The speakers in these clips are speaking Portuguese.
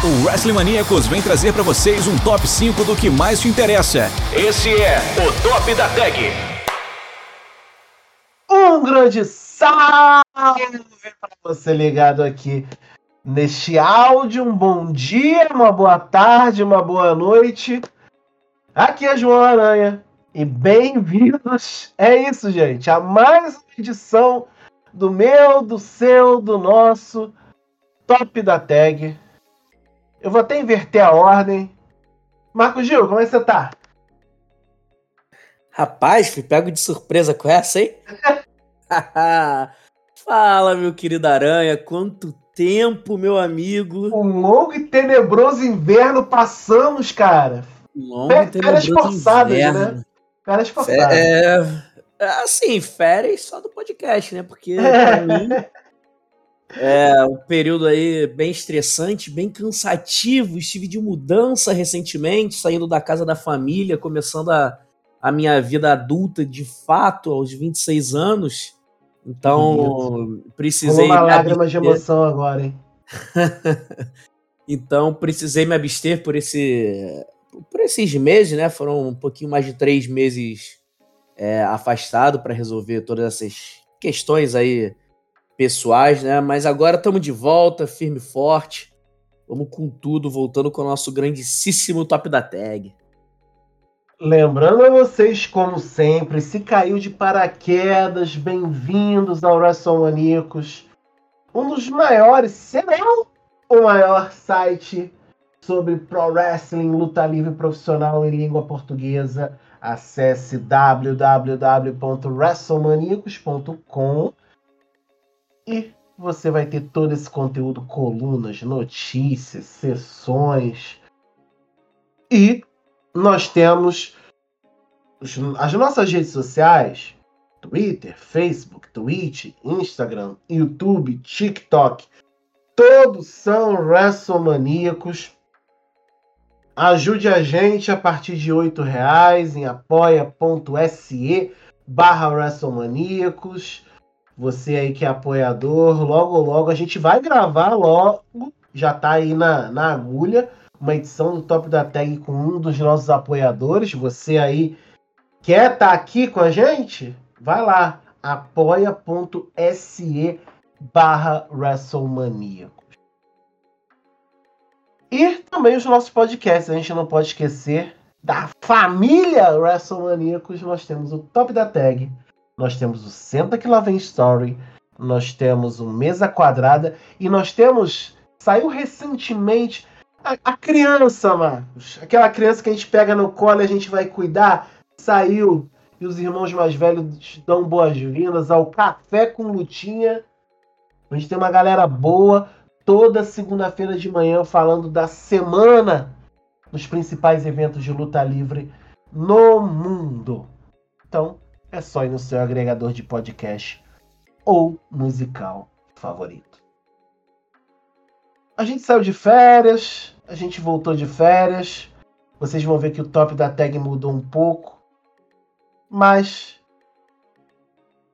O Wrestling Maníacos vem trazer para vocês um top 5 do que mais te interessa. Esse é o Top da Tag. Um grande salve para você ligado aqui neste áudio. Um bom dia, uma boa tarde, uma boa noite. Aqui é João Aranha e bem-vindos. É isso, gente, a mais uma edição do meu, do seu, do nosso Top da Tag. Eu vou até inverter a ordem. Marco Gil, como é que você tá? Rapaz, me pego de surpresa com essa, hein? Fala, meu querido Aranha, quanto tempo, meu amigo. Um longo e tenebroso inverno passamos, cara. Um longo e tenebroso forçadas, inverno. né? Férias forçadas. É, assim, férias só do podcast, né? Porque pra mim é um período aí bem estressante, bem cansativo. Estive de mudança recentemente, saindo da casa da família, começando a, a minha vida adulta de fato aos 26 anos. Então, precisei. uma lágrima de emoção agora, hein? então, precisei me abster por esse por esses meses, né? Foram um pouquinho mais de três meses é, afastado para resolver todas essas questões aí pessoais, né? Mas agora estamos de volta, firme e forte. Vamos com tudo, voltando com o nosso grandíssimo top da tag. Lembrando a vocês, como sempre, se caiu de paraquedas, bem-vindos ao WrestleManiacos, um dos maiores, se não o maior site sobre pro wrestling, luta livre profissional em língua portuguesa. Acesse www.wrestlemaniacos.com e você vai ter todo esse conteúdo, colunas, notícias, sessões. E nós temos as nossas redes sociais: Twitter, Facebook, Twitch, Instagram, YouTube, TikTok. Todos são WrestleManiacos. Ajude a gente a partir de R$ reais em apoia.se barra WrestleManiacos você aí que é apoiador, logo logo a gente vai gravar logo, já tá aí na, na agulha, uma edição do Top da Tag com um dos nossos apoiadores. Você aí quer estar tá aqui com a gente? Vai lá, apoia.se barra WrestleManiacos. E também os nossos podcasts, a gente não pode esquecer da família WrestleManiacos, nós temos o Top da Tag, nós temos o Senta que lá vem Story, nós temos o Mesa Quadrada e nós temos. Saiu recentemente a, a, criança, Marcos. Aquela criança que a gente pega no colo e a gente vai cuidar. Saiu. E os irmãos mais velhos dão boas-vindas ao Café com Lutinha. A gente tem uma galera boa toda segunda-feira de manhã falando da semana nos principais eventos de luta livre no mundo. Então, é só ir no seu agregador de podcast ou musical favorito. A gente saiu de férias, a gente voltou de férias. Vocês vão ver que o top da tag mudou um pouco. Mas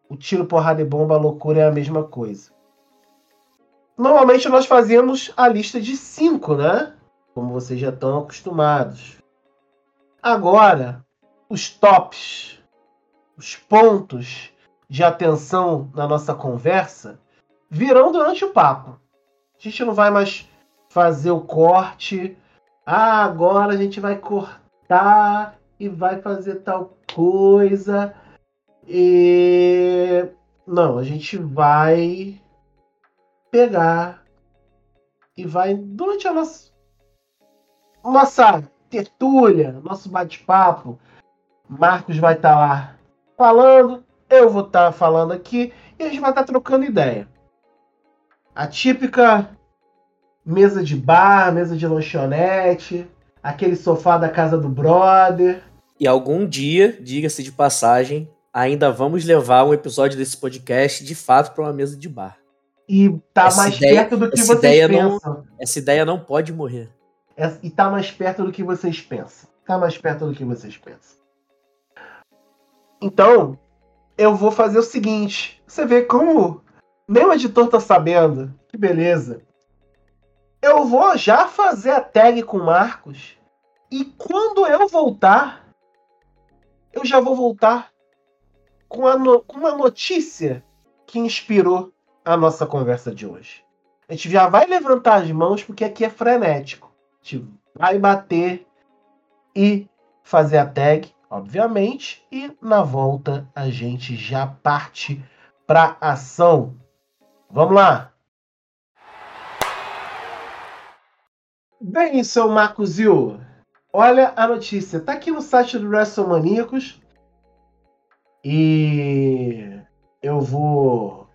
o tiro, porrada e bomba, a loucura é a mesma coisa. Normalmente nós fazíamos a lista de cinco, né? Como vocês já estão acostumados. Agora, os tops os pontos de atenção na nossa conversa virão durante o papo. A gente não vai mais fazer o corte. Ah, agora a gente vai cortar e vai fazer tal coisa. E não, a gente vai pegar e vai durante a nossa nossa tertúlia, nosso bate-papo, Marcos vai estar lá falando, eu vou estar tá falando aqui e a gente vai estar tá trocando ideia. A típica mesa de bar, mesa de lanchonete, aquele sofá da casa do brother. E algum dia, diga-se de passagem, ainda vamos levar um episódio desse podcast de fato para uma mesa de bar. E tá essa mais ideia, perto do que vocês pensam. Não, essa ideia não pode morrer. E tá mais perto do que vocês pensam. Tá mais perto do que vocês pensam. Então, eu vou fazer o seguinte. Você vê como nem o editor tá sabendo. Que beleza. Eu vou já fazer a tag com o Marcos. E quando eu voltar, eu já vou voltar com, no, com uma notícia que inspirou a nossa conversa de hoje. A gente já vai levantar as mãos porque aqui é frenético. A gente vai bater e fazer a tag, obviamente, e na volta a gente já parte para ação. Vamos lá. Bem, seu Marcos olha a notícia. Tá aqui no site do WrestleManiacos. E eu vou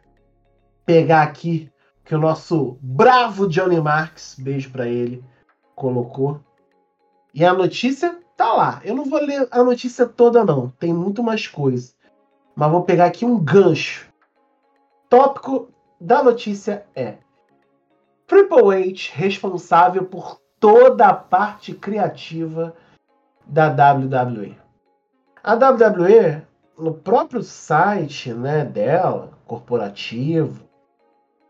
pegar aqui que o nosso bravo Johnny Marks, beijo para ele, colocou. E a notícia tá lá. Eu não vou ler a notícia toda não, tem muito mais coisa. Mas vou pegar aqui um gancho. Tópico da notícia é Triple H responsável por toda a parte criativa da WWE. A WWE, no próprio site né, dela, corporativo,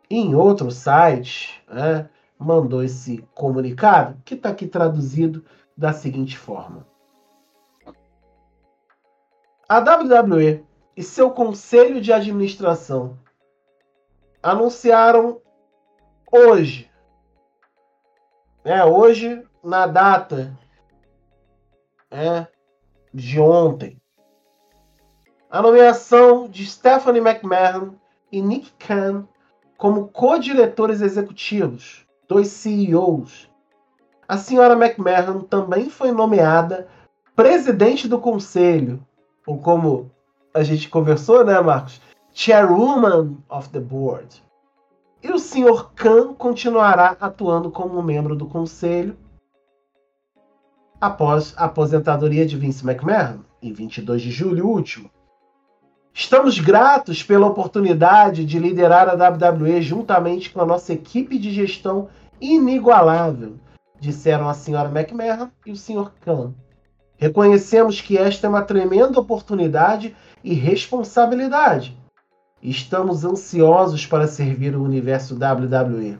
em outro site, né, mandou esse comunicado, que está aqui traduzido da seguinte forma: A WWE e seu conselho de administração anunciaram hoje, é hoje na data é, de ontem, a nomeação de Stephanie McMahon e Nick Khan como co-diretores executivos, dois CEOs. A senhora McMahon também foi nomeada presidente do conselho, ou como a gente conversou, né, Marcos? Chairwoman of the Board. E o Sr. Khan continuará atuando como membro do conselho após a aposentadoria de Vince McMahon, em 22 de julho último. Estamos gratos pela oportunidade de liderar a WWE juntamente com a nossa equipe de gestão inigualável, disseram a senhora McMahon e o Sr. Khan. Reconhecemos que esta é uma tremenda oportunidade e responsabilidade. Estamos ansiosos para servir o universo WWE.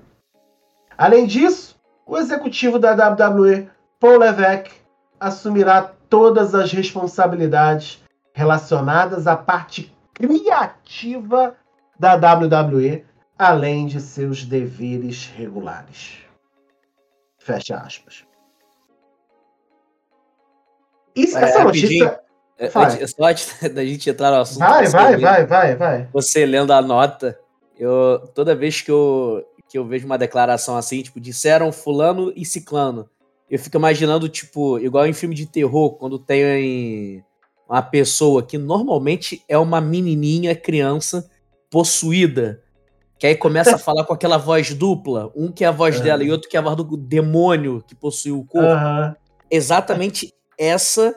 Além disso, o executivo da WWE, Paul Levesque, assumirá todas as responsabilidades relacionadas à parte criativa da WWE, além de seus deveres regulares. Fecha aspas. Isso, é, essa notícia. É, só antes da gente entrar no assunto. Vai, vai, vai, vai, vai. Você lendo a nota, eu toda vez que eu, que eu vejo uma declaração assim, tipo, disseram fulano e ciclano, eu fico imaginando, tipo, igual em filme de terror, quando tem uma pessoa que normalmente é uma menininha, criança, possuída, que aí começa a falar com aquela voz dupla, um que é a voz uhum. dela e outro que é a voz do demônio que possui o corpo. Uhum. Exatamente essa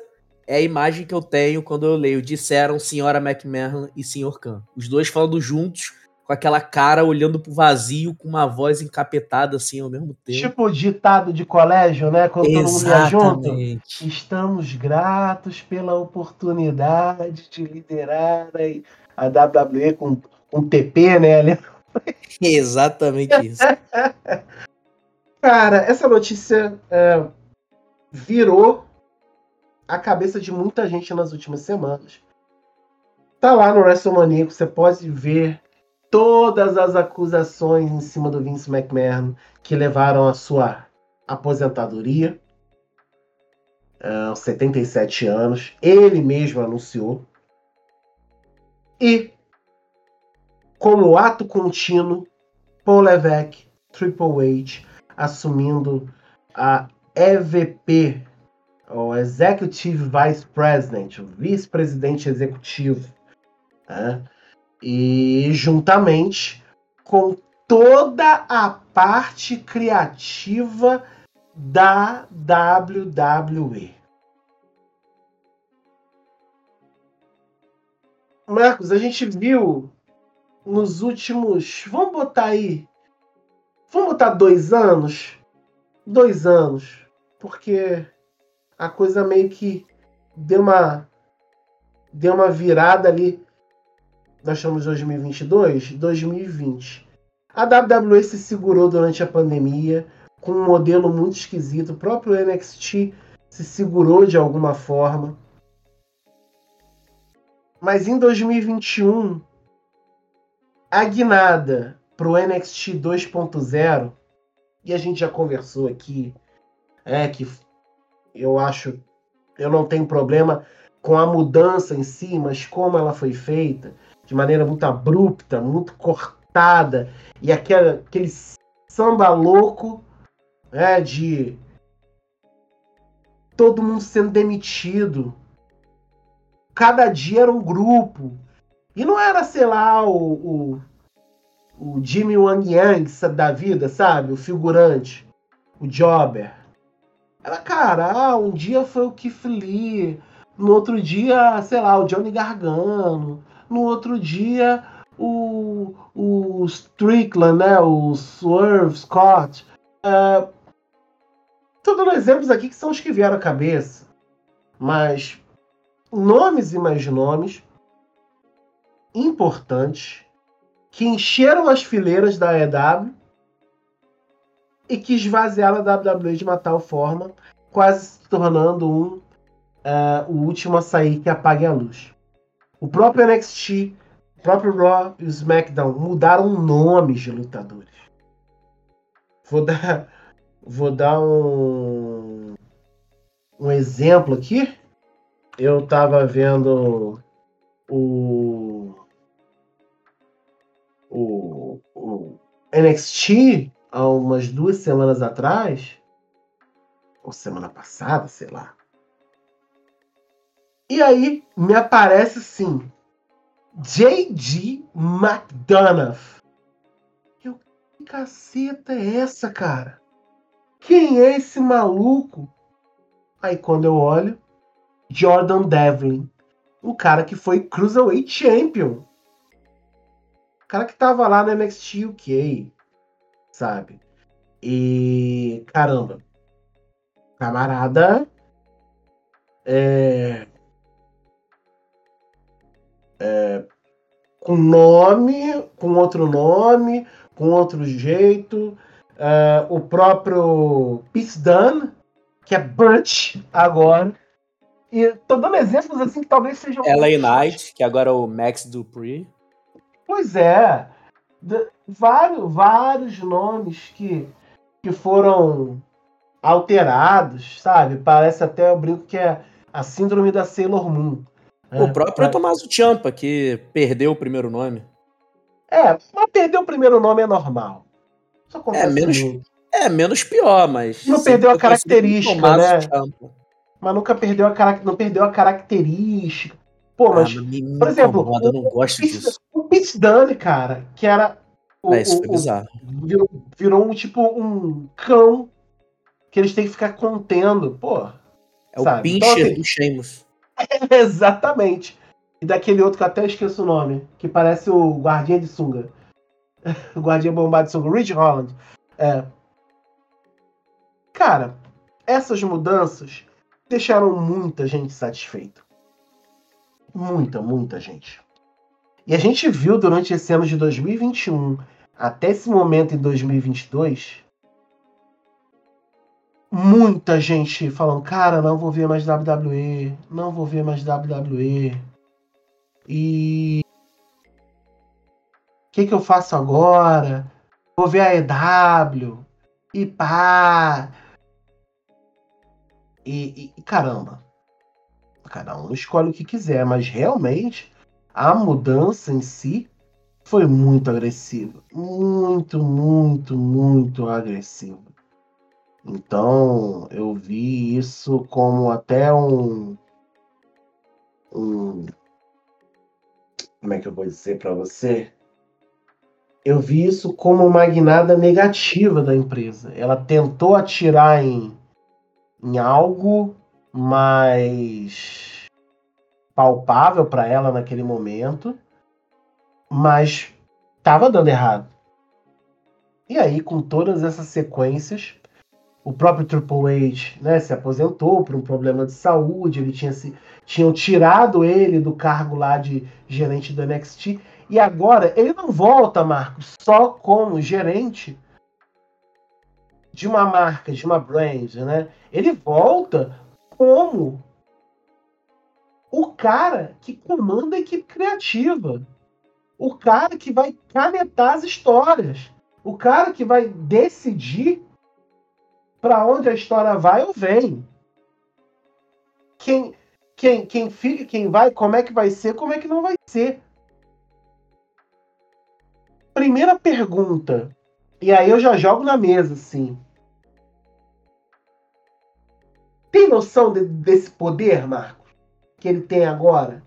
é a imagem que eu tenho quando eu leio Disseram Senhora McMahon e Sr. Khan. Os dois falando juntos, com aquela cara olhando pro vazio, com uma voz encapetada assim ao mesmo tempo. Tipo ditado de colégio, né? Quando Exatamente. todo mundo junto. Estamos gratos pela oportunidade de liderar a WWE com um TP, né? Exatamente isso. Cara, essa notícia é, virou a cabeça de muita gente nas últimas semanas. Tá lá no WrestleMania, você pode ver todas as acusações em cima do Vince McMahon que levaram à sua aposentadoria uh, aos 77 anos. Ele mesmo anunciou. E, como ato contínuo, Paul Levesque, Triple H, assumindo a EVP, o Executive Vice President, o vice-presidente executivo. Né? E juntamente com toda a parte criativa da WWE. Marcos, a gente viu nos últimos. Vamos botar aí. Vamos botar dois anos? Dois anos. Porque a coisa meio que deu uma. Deu uma virada ali nós estamos em 2022, 2020. A WWE se segurou durante a pandemia, com um modelo muito esquisito. O próprio NXT se segurou de alguma forma. Mas em 2021, a guinada para o NXT 2.0, e a gente já conversou aqui, é que eu acho, eu não tenho problema com a mudança em si, mas como ela foi feita, de maneira muito abrupta, muito cortada, e aquele, aquele samba louco é, de todo mundo sendo demitido. Cada dia era um grupo. E não era, sei lá, o, o, o Jimmy Wang Yang da vida, sabe? O figurante. O Jobber. Era, cara, ah, um dia foi o Keith Lee. No outro dia, sei lá, o Johnny Gargano. No outro dia, o, o Strickland, né? O Swerve Scott. Uh, Estou dando exemplos aqui que são os que vieram à cabeça. Mas nomes e mais nomes importantes que encheram as fileiras da EW e que esvaziaram a WWE de uma tal forma, quase se tornando um uh, o último a sair que apague a luz. O próprio NXT, o próprio Raw e o SmackDown mudaram nomes de lutadores. Vou dar, vou dar um, um exemplo aqui. Eu tava vendo o, o, o NXT há umas duas semanas atrás, ou semana passada, sei lá. E aí me aparece sim J.G. McDonough. Eu, que caceta é essa, cara? Quem é esse maluco? Aí quando eu olho, Jordan Devlin, o cara que foi Cruiserweight Champion. Cara que tava lá no NXT UK, sabe? E caramba, camarada é, é, com nome, com outro nome, com outro jeito, Uh, o próprio Peace que é Butch agora. E tô dando exemplos assim que talvez sejam. LA Knight, que agora é o Max Dupree. Pois é. De, vários, vários nomes que, que foram alterados, sabe? Parece até o brinco que é a síndrome da Sailor Moon. O é, próprio é. Tommaso Ciampa, que perdeu o primeiro nome. É, mas perder o primeiro nome é normal é menos, é menos pior, mas. Não perdeu a característica, né? Mas nunca perdeu a, não perdeu a característica. Pô, ah, mas. Me, por exemplo, incomoda, eu não gosto o, disso. O Pete Dunne, cara, que era. O, é, isso foi o, bizarro. Virou, virou, um tipo um cão que eles têm que ficar contendo. Pô. É sabe? o pincher então, assim, do Sheamus. Exatamente. E daquele outro que eu até esqueço o nome, que parece o guardinha de sunga. o guardião bombado de Rich Holland. É. Cara, essas mudanças deixaram muita gente satisfeita. Muita, muita gente. E a gente viu durante esse ano de 2021 até esse momento em 2022 muita gente falando, cara, não vou ver mais WWE, não vou ver mais WWE. E que, que eu faço agora? Vou ver a EW. E pá. E, e, caramba. Cada um escolhe o que quiser, mas realmente a mudança em si foi muito agressiva. Muito, muito, muito agressiva. Então eu vi isso como até um. um como é que eu vou dizer para você? eu vi isso como uma guinada negativa da empresa. Ela tentou atirar em, em algo mais palpável para ela naquele momento, mas estava dando errado. E aí, com todas essas sequências, o próprio Triple H né, se aposentou por um problema de saúde, ele tinha se, tinham tirado ele do cargo lá de gerente do NXT e agora ele não volta, Marcos, só como gerente, de uma marca, de uma brand, né? Ele volta como o cara que comanda a equipe criativa. O cara que vai canetar as histórias. O cara que vai decidir para onde a história vai ou vem. Quem, quem, quem fica, quem vai, como é que vai ser, como é que não vai ser. Primeira pergunta. E aí eu já jogo na mesa, assim. Tem noção de, desse poder, Marcos? Que ele tem agora?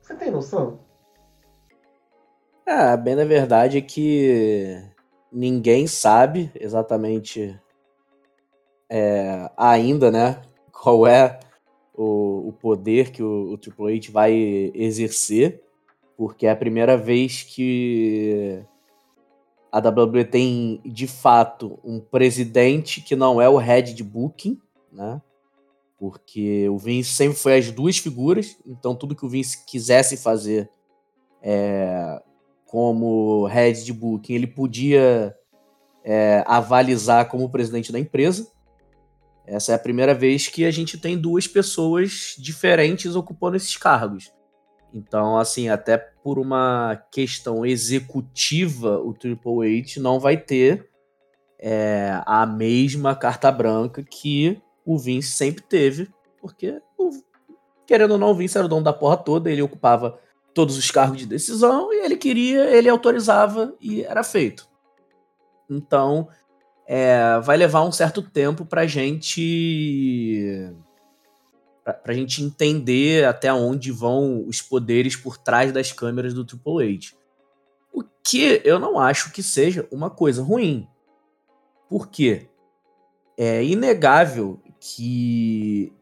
Você tem noção? Ah, bem na verdade é que ninguém sabe exatamente é, ainda, né? Qual é o, o poder que o, o Triple H vai exercer, porque é a primeira vez que a WWE tem de fato um presidente que não é o head de booking, né? Porque o Vince sempre foi as duas figuras, então tudo que o Vince quisesse fazer é, como head de booking, ele podia é, avalizar como presidente da empresa. Essa é a primeira vez que a gente tem duas pessoas diferentes ocupando esses cargos. Então, assim, até por uma questão executiva, o Triple H não vai ter é, a mesma carta branca que o Vince sempre teve, porque, querendo ou não, o Vince era o dono da porra toda, ele ocupava todos os cargos de decisão e ele queria, ele autorizava e era feito. Então, é, vai levar um certo tempo para gente para a gente entender até onde vão os poderes por trás das câmeras do Triple H. O que eu não acho que seja uma coisa ruim. Por quê? É inegável que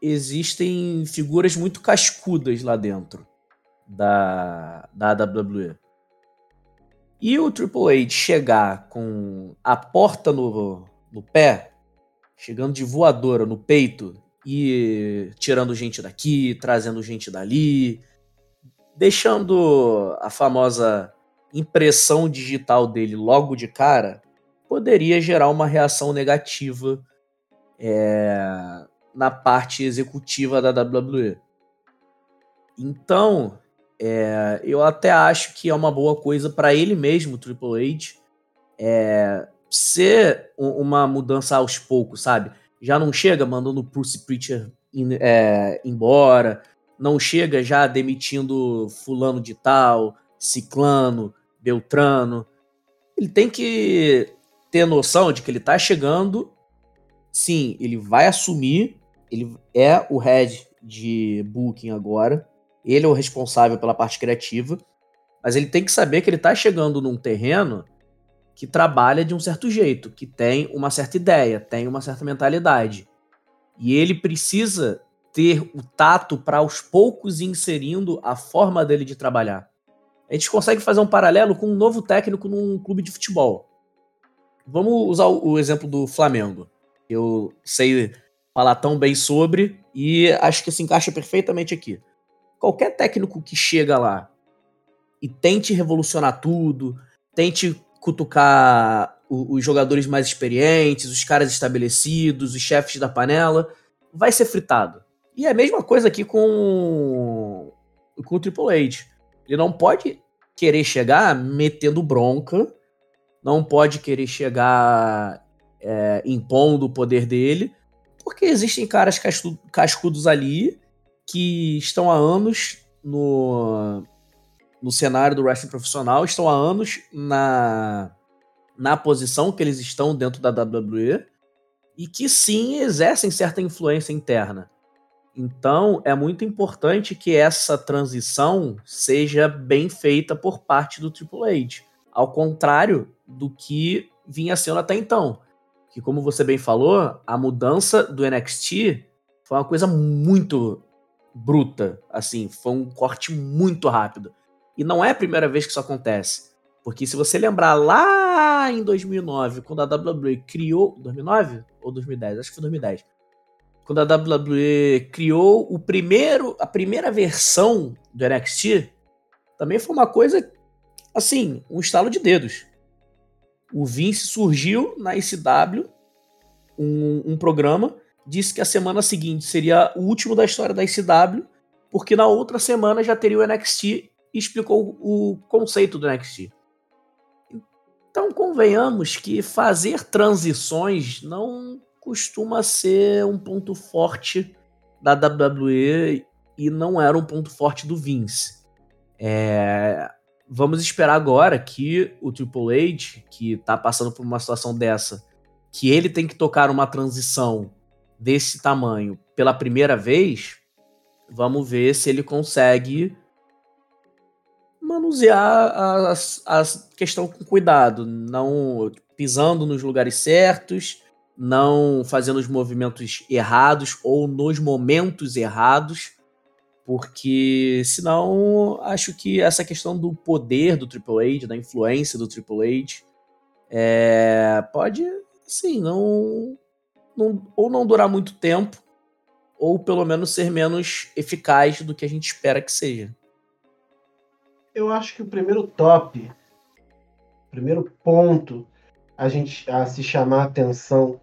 existem figuras muito cascudas lá dentro da, da WWE. E o Triple H chegar com a porta no, no pé, chegando de voadora no peito e tirando gente daqui, trazendo gente dali, deixando a famosa impressão digital dele logo de cara, poderia gerar uma reação negativa é, na parte executiva da WWE. Então, é, eu até acho que é uma boa coisa para ele mesmo, Triple H, é, ser uma mudança aos poucos, sabe? Já não chega mandando o Bruce Preacher in, é, embora, não chega já demitindo fulano de tal, ciclano, beltrano. Ele tem que ter noção de que ele tá chegando, sim, ele vai assumir, ele é o head de booking agora, ele é o responsável pela parte criativa, mas ele tem que saber que ele está chegando num terreno que trabalha de um certo jeito, que tem uma certa ideia, tem uma certa mentalidade. E ele precisa ter o tato para aos poucos ir inserindo a forma dele de trabalhar. A gente consegue fazer um paralelo com um novo técnico num clube de futebol. Vamos usar o exemplo do Flamengo. Eu sei falar tão bem sobre e acho que se encaixa perfeitamente aqui qualquer técnico que chega lá e tente revolucionar tudo, tente cutucar os jogadores mais experientes, os caras estabelecidos, os chefes da panela, vai ser fritado. E é a mesma coisa aqui com, com o Triple H. Ele não pode querer chegar metendo bronca, não pode querer chegar é, impondo o poder dele, porque existem caras cascudos ali que estão há anos no, no cenário do wrestling profissional, estão há anos na, na posição que eles estão dentro da WWE e que sim exercem certa influência interna. Então é muito importante que essa transição seja bem feita por parte do Triple H, ao contrário do que vinha sendo até então. Que, como você bem falou, a mudança do NXT foi uma coisa muito bruta, assim, foi um corte muito rápido. E não é a primeira vez que isso acontece. Porque se você lembrar lá em 2009, quando a WWE criou. 2009 ou 2010? Acho que foi 2010. Quando a WWE criou o primeiro, a primeira versão do NXT, também foi uma coisa, assim, um estalo de dedos. O Vince surgiu na ICW um, um programa, disse que a semana seguinte seria o último da história da ICW, porque na outra semana já teria o NXT e explicou o conceito do NXT. Então convenhamos que fazer transições não costuma ser um ponto forte da WWE e não era um ponto forte do Vince. É, vamos esperar agora que o Triple H, que está passando por uma situação dessa, que ele tem que tocar uma transição desse tamanho pela primeira vez, vamos ver se ele consegue manusear a, a questão com cuidado, não pisando nos lugares certos, não fazendo os movimentos errados ou nos momentos errados, porque senão acho que essa questão do poder do Triple H, da influência do Triple H, é, pode, assim, não, não, ou não durar muito tempo, ou pelo menos ser menos eficaz do que a gente espera que seja. Eu acho que o primeiro top, o primeiro ponto a gente a se chamar atenção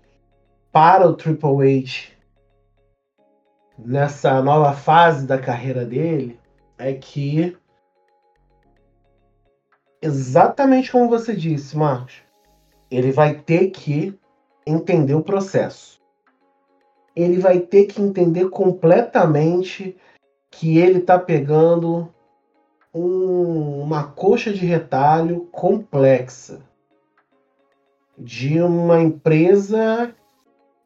para o Triple H nessa nova fase da carreira dele é que exatamente como você disse, Marcos, ele vai ter que entender o processo. Ele vai ter que entender completamente que ele está pegando um, uma coxa de retalho complexa de uma empresa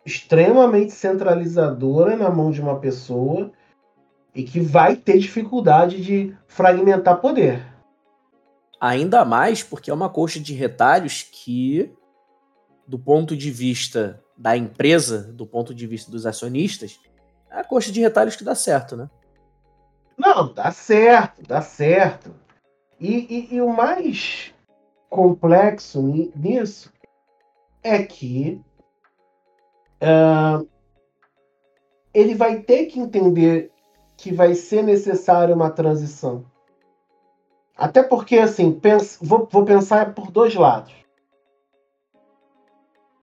extremamente centralizadora na mão de uma pessoa e que vai ter dificuldade de fragmentar poder. Ainda mais porque é uma coxa de retalhos que, do ponto de vista da empresa, do ponto de vista dos acionistas, é a coxa de retalhos que dá certo, né? Não, dá certo, dá certo. E, e, e o mais complexo nisso é que uh, ele vai ter que entender que vai ser necessária uma transição. Até porque, assim, penso, vou, vou pensar por dois lados.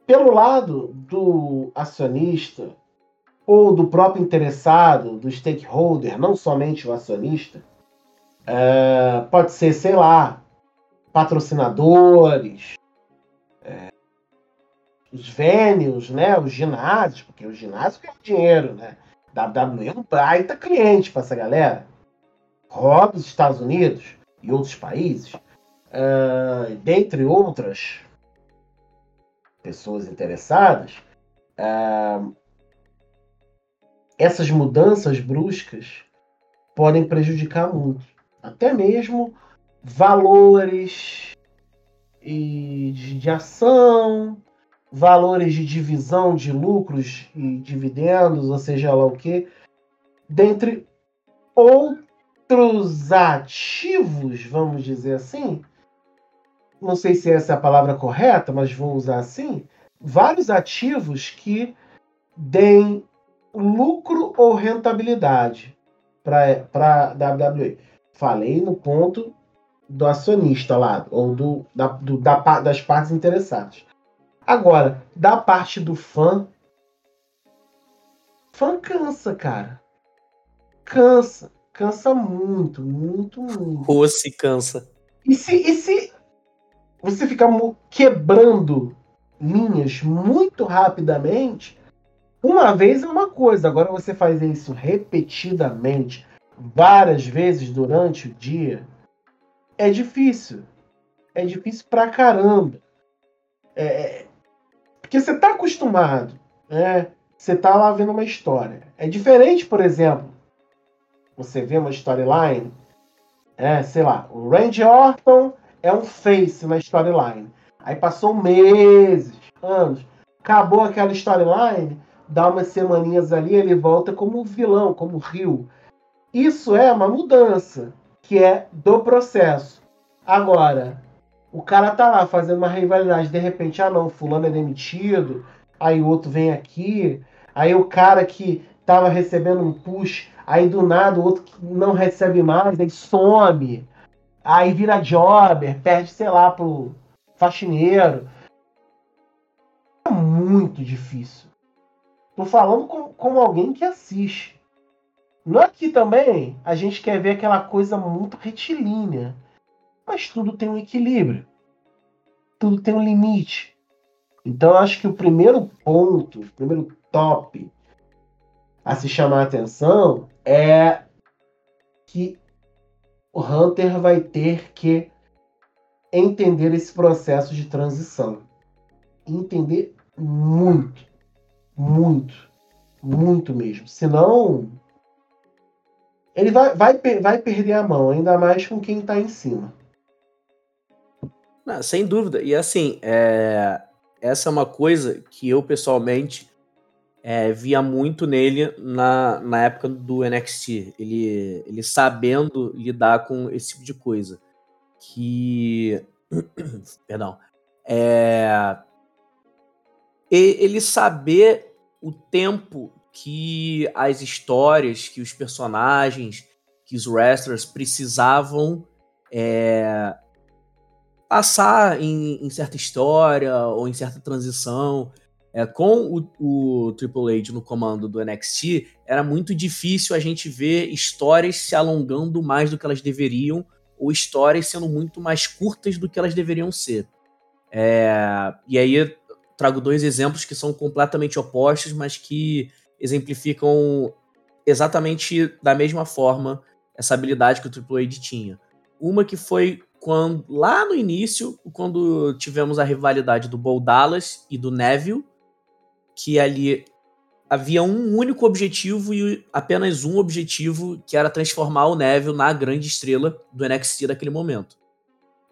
Pelo lado do acionista, ou do próprio interessado, do stakeholder, não somente o acionista, é, pode ser, sei lá, patrocinadores, é, os venues, né, os ginásios, porque o ginásio quer dinheiro, né? WWE é um baita cliente para essa galera. Rob os Estados Unidos e outros países, uh, dentre outras pessoas interessadas, uh, essas mudanças bruscas podem prejudicar muito. Até mesmo valores de, de ação, valores de divisão de lucros e dividendos, ou seja lá o que, dentre outros ativos, vamos dizer assim. Não sei se essa é a palavra correta, mas vou usar assim. Vários ativos que deem lucro ou rentabilidade para a WWE. Falei no ponto do acionista lá, ou do, da, do, da, das partes interessadas. Agora, da parte do fã, fã cansa, cara. Cansa. Cansa muito, muito, muito. Ou se cansa. E se, e se você ficar quebrando linhas muito rapidamente, uma vez é uma coisa, agora você faz isso repetidamente, várias vezes durante o dia, é difícil. É difícil pra caramba. É, porque você está acostumado, né? Você está lá vendo uma história. É diferente, por exemplo, você vê uma storyline, é, sei lá, o Randy Orton é um face na storyline. Aí passou meses, anos, acabou aquela storyline, dá umas semaninhas ali, ele volta como vilão, como Rio. Isso é uma mudança, que é do processo. Agora, o cara tá lá fazendo uma rivalidade, de repente, ah não, fulano é demitido, aí o outro vem aqui, aí o cara que tava recebendo um push, aí do nada o outro não recebe mais, aí some, aí vira jobber, perde, sei lá, pro faxineiro. É muito difícil. Tô falando com, como alguém que assiste. No aqui também, a gente quer ver aquela coisa muito retilínea. Mas tudo tem um equilíbrio. Tudo tem um limite. Então eu acho que o primeiro ponto, o primeiro top a se chamar a atenção é que o Hunter vai ter que entender esse processo de transição. Entender muito, muito, muito mesmo. Senão, ele vai, vai, vai perder a mão, ainda mais com quem está em cima. Não, sem dúvida. E assim, é... essa é uma coisa que eu pessoalmente é, via muito nele na, na época do NXT. Ele, ele sabendo lidar com esse tipo de coisa. Que. Perdão. É, ele saber o tempo que as histórias, que os personagens, que os wrestlers precisavam é, passar em, em, certa história ou em certa transição. É, com o, o Triple H no comando do NXT, era muito difícil a gente ver histórias se alongando mais do que elas deveriam, ou histórias sendo muito mais curtas do que elas deveriam ser. É, e aí trago dois exemplos que são completamente opostos, mas que exemplificam exatamente da mesma forma essa habilidade que o Triple H tinha. Uma que foi quando lá no início, quando tivemos a rivalidade do Bo Dallas e do Neville, que ali havia um único objetivo e apenas um objetivo, que era transformar o Neville na grande estrela do NXT daquele momento.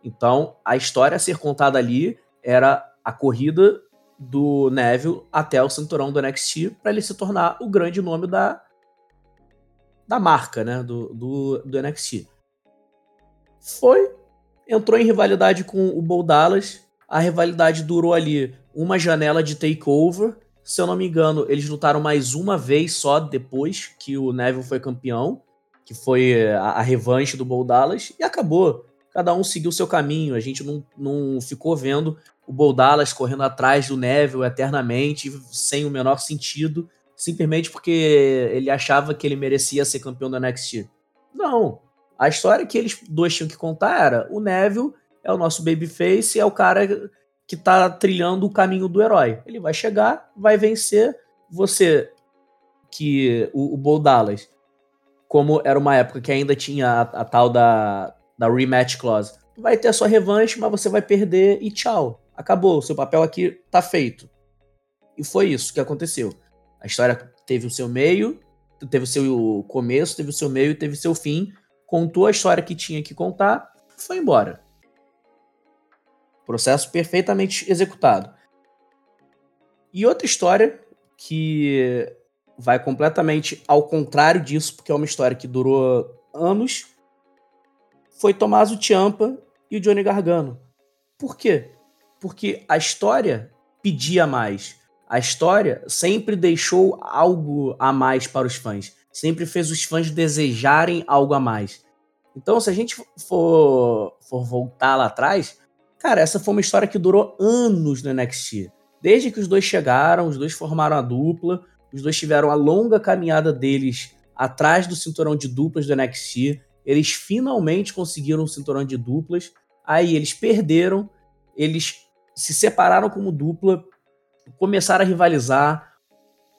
Então, a história a ser contada ali era a corrida do Neville até o cinturão do NXT para ele se tornar o grande nome da, da marca, né, do, do, do NXT. Foi, entrou em rivalidade com o Bo Dallas, a rivalidade durou ali uma janela de takeover, se eu não me engano, eles lutaram mais uma vez só depois que o Neville foi campeão, que foi a, revanche do Bo Dallas, e acabou. Cada um seguiu seu caminho, a gente não, não ficou vendo o Bo Dallas correndo atrás do Neville eternamente, sem o menor sentido, simplesmente porque ele achava que ele merecia ser campeão da NXT. Não. A história que eles dois tinham que contar era: o Neville é o nosso babyface, é o cara que tá trilhando o caminho do herói. Ele vai chegar, vai vencer. Você, que o, o Bo Dallas, como era uma época que ainda tinha a, a tal da, da rematch clause, vai ter a sua revanche, mas você vai perder e tchau. Acabou, seu papel aqui tá feito. E foi isso que aconteceu. A história teve o seu meio, teve o seu começo, teve o seu meio e teve o seu fim. Contou a história que tinha que contar, foi embora. Processo perfeitamente executado. E outra história que vai completamente ao contrário disso, porque é uma história que durou anos, foi Tommaso Ciampa e o Johnny Gargano. Por quê? Porque a história pedia mais. A história sempre deixou algo a mais para os fãs. Sempre fez os fãs desejarem algo a mais. Então, se a gente for, for voltar lá atrás, Cara, essa foi uma história que durou anos no NXT. Desde que os dois chegaram, os dois formaram a dupla, os dois tiveram a longa caminhada deles atrás do cinturão de duplas do NXT. Eles finalmente conseguiram o cinturão de duplas. Aí eles perderam, eles se separaram como dupla, começaram a rivalizar.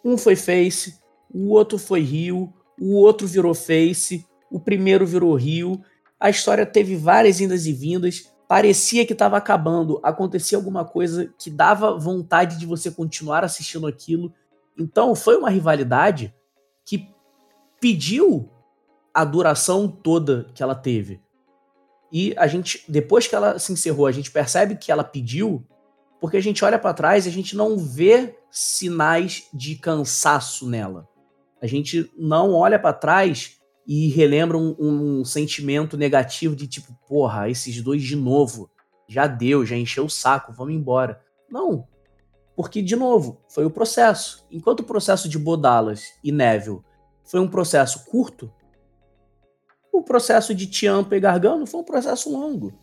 Um foi face, o outro foi Rio, o outro virou face, o primeiro virou Rio. A história teve várias indas e vindas parecia que estava acabando, acontecia alguma coisa que dava vontade de você continuar assistindo aquilo. Então foi uma rivalidade que pediu a duração toda que ela teve. E a gente, depois que ela se encerrou, a gente percebe que ela pediu, porque a gente olha para trás e a gente não vê sinais de cansaço nela. A gente não olha para trás e relembra um, um, sentimento negativo de tipo, porra, esses dois de novo, já deu, já encheu o saco, vamos embora. Não, porque, de novo, foi o processo. Enquanto o processo de Bodalas e Neville foi um processo curto, o processo de Tiampa e Gargano foi um processo longo.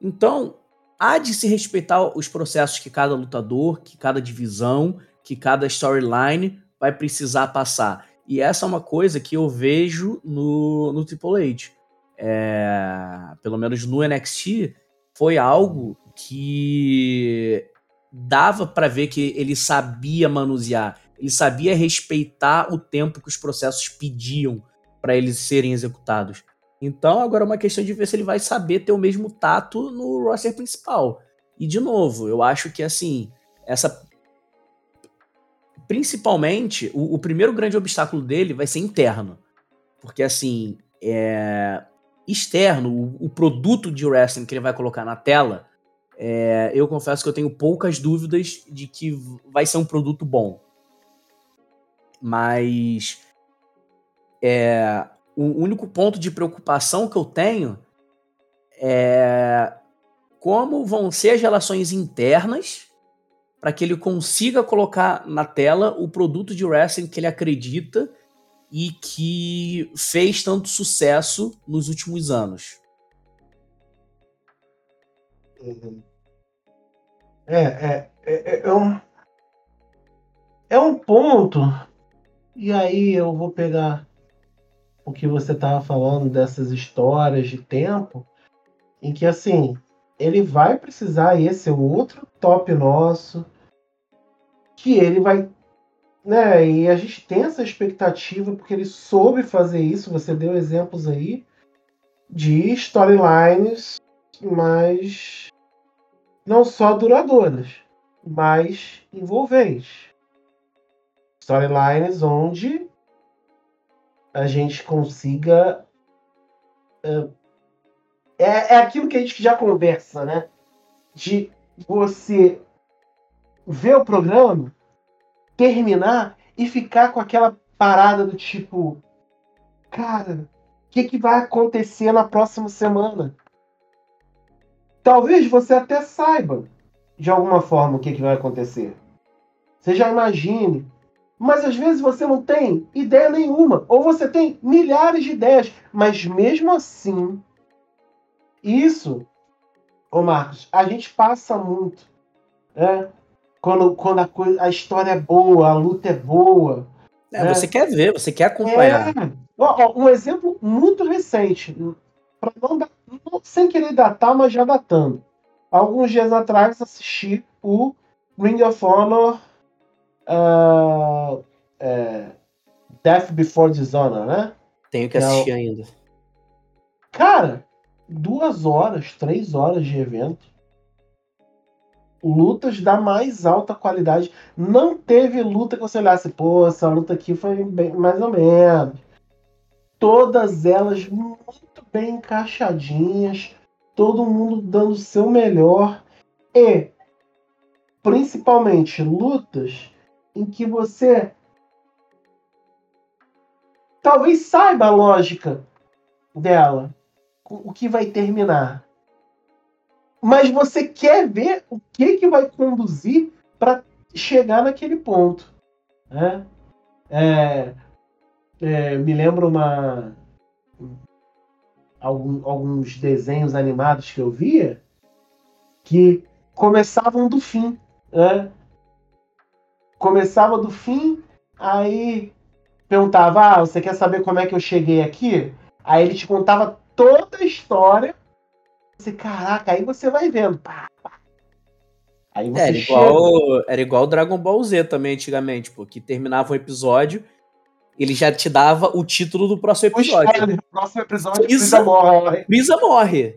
Então, há de se respeitar os processos que cada lutador, que cada divisão, que cada storyline vai precisar passar. E essa é uma coisa que eu vejo no, no Triple H. É, pelo menos no NXT, foi algo que dava para ver que ele sabia manusear, ele sabia respeitar o tempo que os processos pediam para eles serem executados. Então agora é uma questão de ver se ele vai saber ter o mesmo tato no roster principal. E de novo, eu acho que assim, essa principalmente o, o primeiro grande obstáculo dele vai ser interno. Porque assim, é, externo, o, o, produto de wrestling que ele vai colocar na tela, é, eu confesso que eu tenho poucas dúvidas de que vai ser um produto bom. Mas é, o único ponto de preocupação que eu tenho é como vão ser as relações internas para que ele consiga colocar na tela o produto de wrestling que ele acredita e que fez tanto sucesso nos últimos anos. Uhum. É, é, é, é, um, é um ponto, e aí eu vou pegar o que você estava falando dessas histórias de tempo, em que assim, ele vai precisar, esse é o outro top nosso, que ele vai né? E a gente tem essa expectativa porque ele soube fazer isso. Você deu exemplos aí de storylines, mas não só duradouras, mas envolventes. Storylines onde a gente consiga. Uh, é, é aquilo que a gente já conversa, né? De você ver o programa terminar e ficar com aquela parada do tipo, cara, o que, que vai acontecer na próxima semana? Talvez você até saiba de alguma forma o que, que vai acontecer. Você já imagine. Mas às vezes você não tem ideia nenhuma. Ou você tem milhares de ideias. Mas mesmo assim, isso, ô Marcos, a gente passa muito. Né? quando, quando a, coisa, a história é boa, a luta é boa. É, né? Você quer ver, você quer acompanhar. É. Ó, um exemplo muito recente, não, não, sem querer datar, mas já datando. Alguns dias atrás assisti o Ring of Honor uh, é, Death Before Dishonor, né? Tenho que assistir é, ainda. Cara, duas horas, três horas de evento lutas da mais alta qualidade. Não teve luta que você olhasse, pô, essa luta aqui foi bem, mais ou menos. Todas elas muito bem encaixadinhas, todo mundo dando o seu melhor e principalmente lutas em que você talvez saiba a lógica dela, o que vai terminar mas você quer ver o que, que vai conduzir para chegar naquele ponto. Né? É, é, me lembra uma algum, alguns desenhos animados que eu via que começavam do fim. Né? Começava do fim, aí perguntava: ah, você quer saber como é que eu cheguei aqui? Aí ele te contava toda a história você, caraca, aí você vai vendo. Pá, pá. Aí você era, igual, era igual Dragon Ball Z também, antigamente, pô, que terminava um episódio, ele já te dava o título do próximo episódio. O próximo episódio, morre. Freeza morre.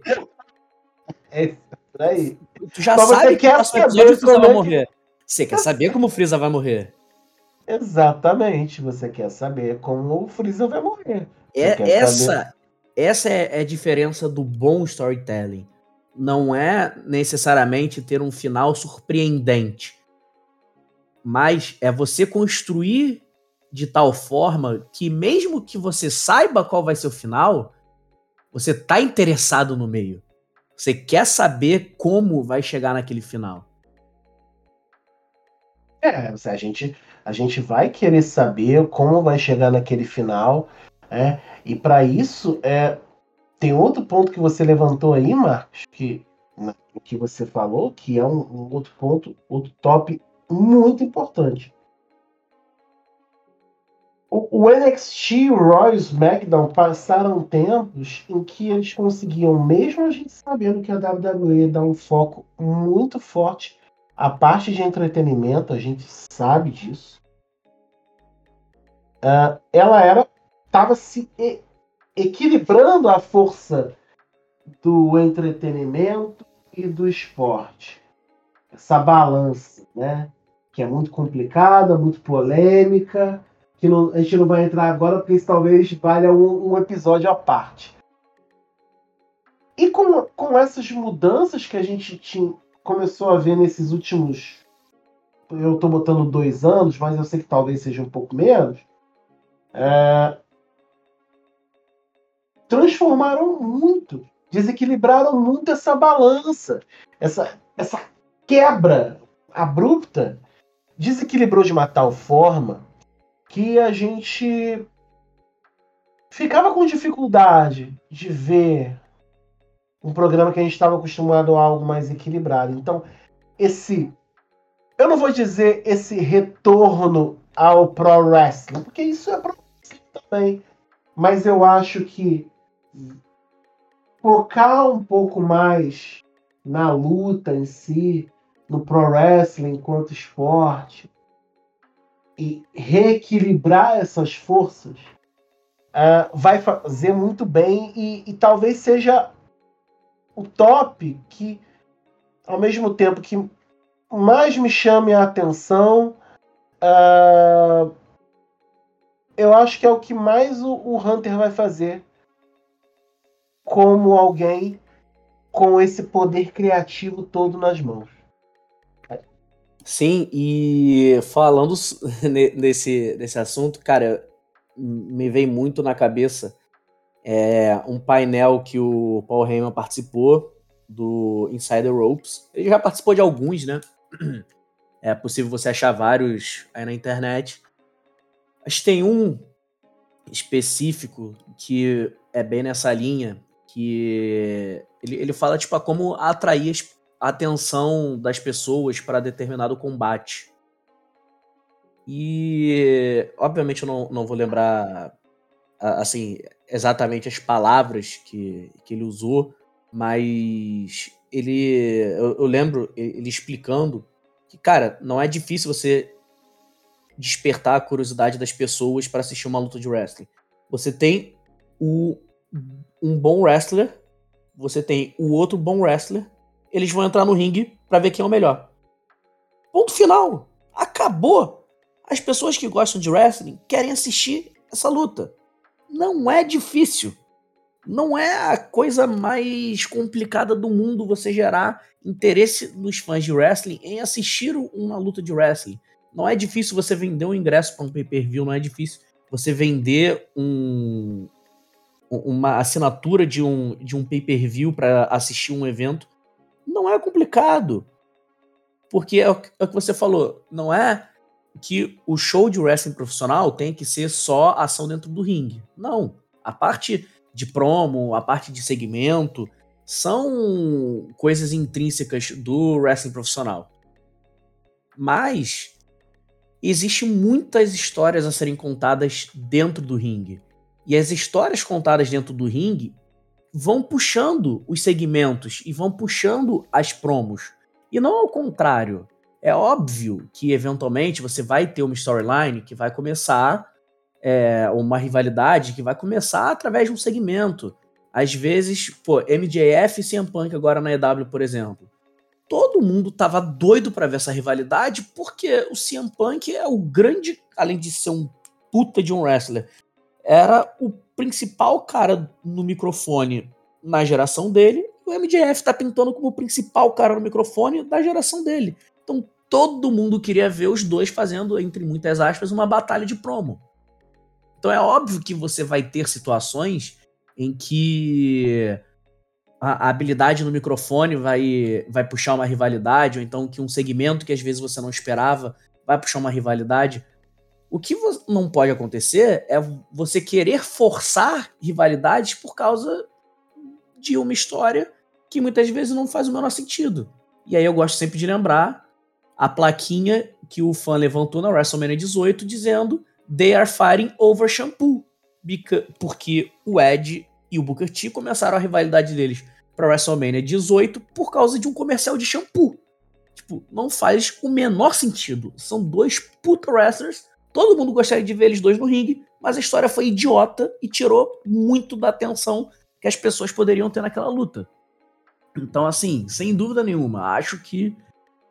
É aí. Tu já Mas sabe que o próximo episódio o Freeza vai morrer. Você quer saber como o Freeza vai morrer? Exatamente, você quer saber como o Freeza vai morrer. É, essa, saber... Essa é, é a diferença do bom storytelling. Não é necessariamente ter um final surpreendente, mas é você construir de tal forma que mesmo que você saiba qual vai ser o final, você tá interessado no meio. Você quer saber como vai chegar naquele final. É, a gente, a gente vai querer saber como vai chegar naquele final. É, e para isso, é, tem outro ponto que você levantou aí, Marcos, que o que você falou, que é um, um outro ponto, outro top muito importante. O, o NXT, e o SmackDown passaram tempos em que eles conseguiam, mesmo a gente sabendo que a WWE dá um foco muito forte à parte de entretenimento, a gente sabe disso. Uh, ela era estava se e, equilibrando a força do entretenimento e do esporte. Essa balança, né? Que é muito complicada, muito polêmica, que não, a gente não vai entrar agora porque isso talvez valha um, um episódio à parte. E com, com essas mudanças que a gente tinha, começou a ver nesses últimos. Eu estou botando dois anos, mas eu sei que talvez seja um pouco menos. É, transformaram muito desequilibraram muito essa balança, essa, essa quebra abrupta desequilibrou de uma tal forma que a gente ficava com dificuldade de ver um programa que a gente estava acostumado a algo mais equilibrado. Então, esse. Eu não vou dizer esse retorno ao pro wrestling, porque isso é pro wrestling também. Mas eu acho que focar um pouco mais na luta em si, no pro wrestling enquanto esporte e reequilibrar essas forças uh, vai fazer muito bem e, e, talvez seja o top que ao mesmo tempo que mais me chame a atenção uh, eu acho que é o que mais o, o Hunter vai fazer como alguém com esse poder criativo todo nas mãos. Sim, e falando nesse, nesse assunto, cara, me vem muito na cabeça é, um painel que o Paul Heyman participou do Insider Ropes. Ele já participou de alguns, né? É possível você achar vários aí na internet. Mas tem um específico que é bem nessa linha, que ele, ele fala tipo como atrair a atenção das pessoas para determinado combate. E obviamente eu não, não vou lembrar assim exatamente as palavras que, que ele usou, mas ele eu, eu lembro ele explicando que cara não é difícil você despertar a curiosidade das pessoas para assistir uma luta de wrestling. Você tem o um bom wrestler, você tem o outro bom wrestler, eles vão entrar no ringue para ver quem é o melhor. Ponto final. Acabou. As pessoas que gostam de wrestling querem assistir essa luta. Não é difícil. Não é a coisa mais complicada do mundo você gerar interesse nos fãs de wrestling em assistir uma luta de wrestling. Não é difícil você vender um ingresso para um pay-per-view, não é difícil você vender um, uma assinatura de um, de um pay-per-view para assistir um evento, não é complicado. Porque é o, é o que você falou, não é que o show de wrestling profissional tem que ser só ação dentro do ringue. Não. A parte de promo, a parte de segmento, são coisas intrínsecas do wrestling profissional. Mas existem muitas histórias a serem contadas dentro do ringue. E as histórias contadas dentro do ringue vão puxando os segmentos e vão puxando as promos. E não ao contrário. É óbvio que eventualmente você vai ter uma storyline que vai começar, é, uma rivalidade que vai começar através de um segmento. Às vezes, pô, MJF e CM Punk agora na EW, por exemplo. Todo mundo tava doido para ver essa rivalidade porque o CM Punk é o grande, além de ser um puta de um wrestler, era o principal cara no microfone na geração dele, o MJF tá pintando como o principal cara no microfone da geração dele. Então todo mundo queria ver os dois fazendo, entre muitas aspas, uma batalha de promo. Então é óbvio que você vai ter situações em que a habilidade no microfone vai, vai puxar uma rivalidade, ou então que um segmento que às vezes você não esperava vai puxar uma rivalidade. O que não pode acontecer é você querer forçar rivalidades por causa de uma história que muitas vezes não faz o menor sentido. E aí eu gosto sempre de lembrar a plaquinha que o fã levantou na WrestleMania 18 dizendo They are fighting over shampoo. Porque o Ed e o Booker T começaram a rivalidade deles para WrestleMania 18 por causa de um comercial de shampoo. Tipo, não faz o menor sentido. São dois puto wrestlers. Todo mundo gostaria de ver eles dois no ringue, mas a história foi idiota e tirou muito da atenção que as pessoas poderiam ter naquela luta. Então, assim, sem dúvida nenhuma, acho que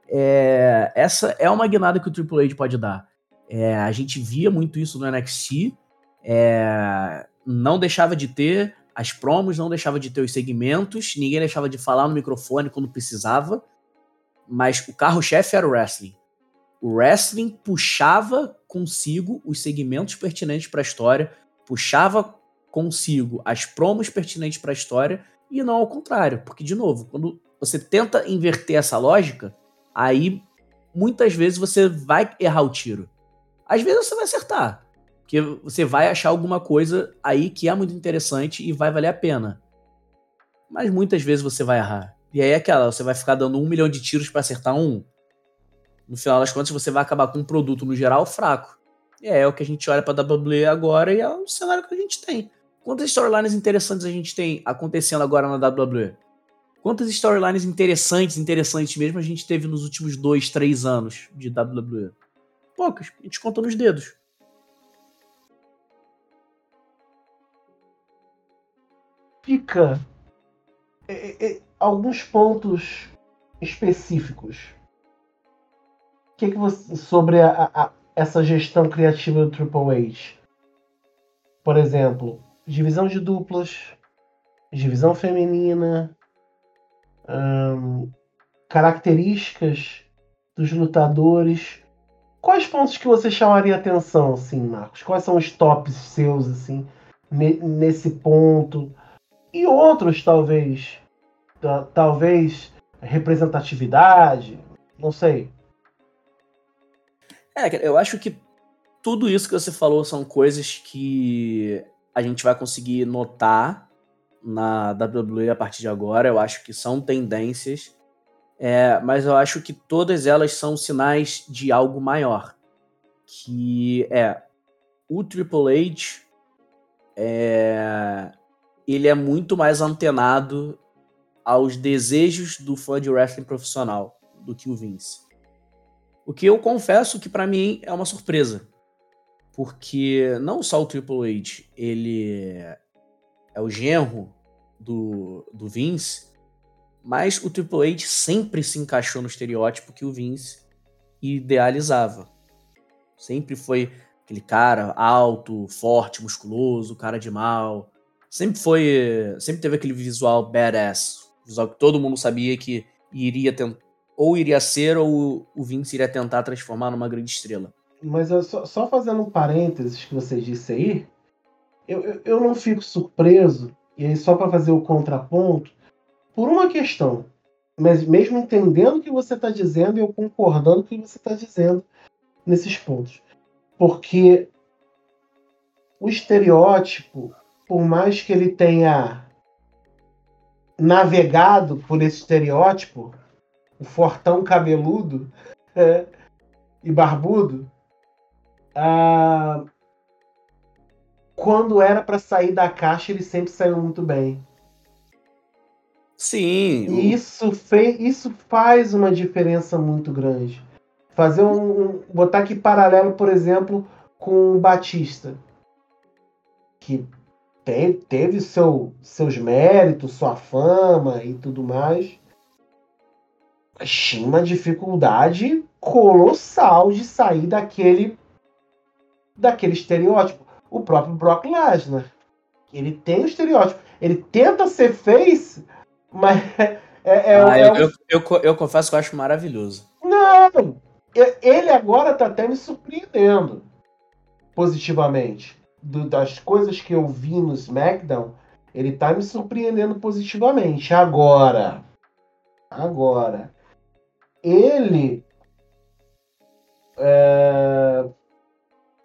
é, essa é uma guinada que o Triple H pode dar. É, a gente via muito isso no NXT, é, não deixava de ter as promos, não deixava de ter os segmentos, ninguém deixava de falar no microfone quando precisava, mas o carro-chefe era o wrestling. O wrestling puxava consigo os segmentos pertinentes para a história, puxava consigo as promos pertinentes para a história e não ao contrário, porque de novo, quando você tenta inverter essa lógica, aí muitas vezes você vai errar o tiro. Às vezes você vai acertar, porque você vai achar alguma coisa aí que é muito interessante e vai valer a pena. Mas muitas vezes você vai errar. E aí é aquela, você vai ficar dando um milhão de tiros para acertar um. No final das contas, você vai acabar com um produto no geral fraco. E é, é o que a gente olha para a WWE agora e é o cenário que a gente tem. Quantas storylines interessantes a gente tem acontecendo agora na WWE? Quantas storylines interessantes, interessantes mesmo, a gente teve nos últimos dois, três anos de WWE? Poucas, a gente conta nos dedos. Fica é, é, alguns pontos específicos. Que, que você sobre a, a, essa gestão criativa do Triple H? Por exemplo, divisão de duplas, divisão feminina, hum, características dos lutadores. Quais pontos que você chamaria atenção, assim, Marcos? Quais são os tops seus, assim, nesse ponto? E outros, talvez. Talvez representatividade, não sei. É, eu acho que tudo isso que você falou são coisas que a gente vai conseguir notar na WWE a partir de agora. Eu acho que são tendências, é, mas eu acho que todas elas são sinais de algo maior, que é o Triple H. É, ele é muito mais antenado aos desejos do fã de wrestling profissional do que o Vince. O que eu confesso que para mim é uma surpresa porque não só o Triple H, ele é o genro do, do Vince, mas o Triple H sempre se encaixou no estereótipo que o Vince idealizava. Sempre foi aquele cara alto, forte, musculoso, cara de mal. Sempre foi, sempre teve aquele visual badass, visual que todo mundo sabia que iria ou iria ser ou o Vince iria tentar transformar numa grande estrela. Mas só, só, fazendo um parênteses que você disse aí, eu, eu, eu não fico surpreso, e aí só para fazer o contraponto, por uma questão. Mas mesmo entendendo o que você está dizendo, eu concordando com o que você está dizendo nesses pontos. Porque o estereótipo, por mais que ele tenha navegado por esse estereótipo, o fortão cabeludo é, e barbudo, ah, quando era para sair da caixa, ele sempre saiu muito bem. Sim. E isso, fez, isso faz uma diferença muito grande. Fazer um, um. Botar aqui paralelo, por exemplo, com o Batista. Que te, teve seu, seus méritos, sua fama e tudo mais. Tinha uma dificuldade colossal de sair daquele daquele estereótipo. O próprio Brock Lesnar. Ele tem o estereótipo. Ele tenta ser face, mas é. é, ah, é eu, eu, eu, eu, confesso que eu acho maravilhoso. Não! Ele agora tá até me surpreendendo positivamente. Do, das coisas que eu vi no SmackDown, ele tá me surpreendendo positivamente. Agora. Agora. Ele. É,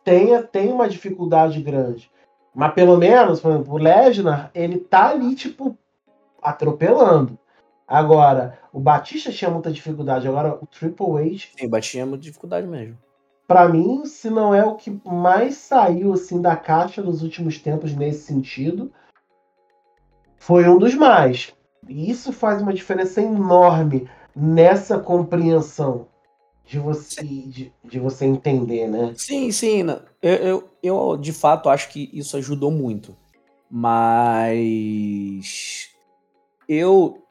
tem, tem uma dificuldade grande. Mas pelo menos, por exemplo, o Lesnar, ele tá ali, tipo, atropelando. Agora, o Batista tinha muita dificuldade. Agora, o Triple H. Sim, o Batista tinha muita dificuldade mesmo. Pra mim, se não é o que mais saiu assim da caixa nos últimos tempos nesse sentido, foi um dos mais. E isso faz uma diferença enorme nessa compreensão de você, de, de você entender, né? Sim, sim. Eu, eu, eu, de fato acho que isso ajudou muito. Mas eu.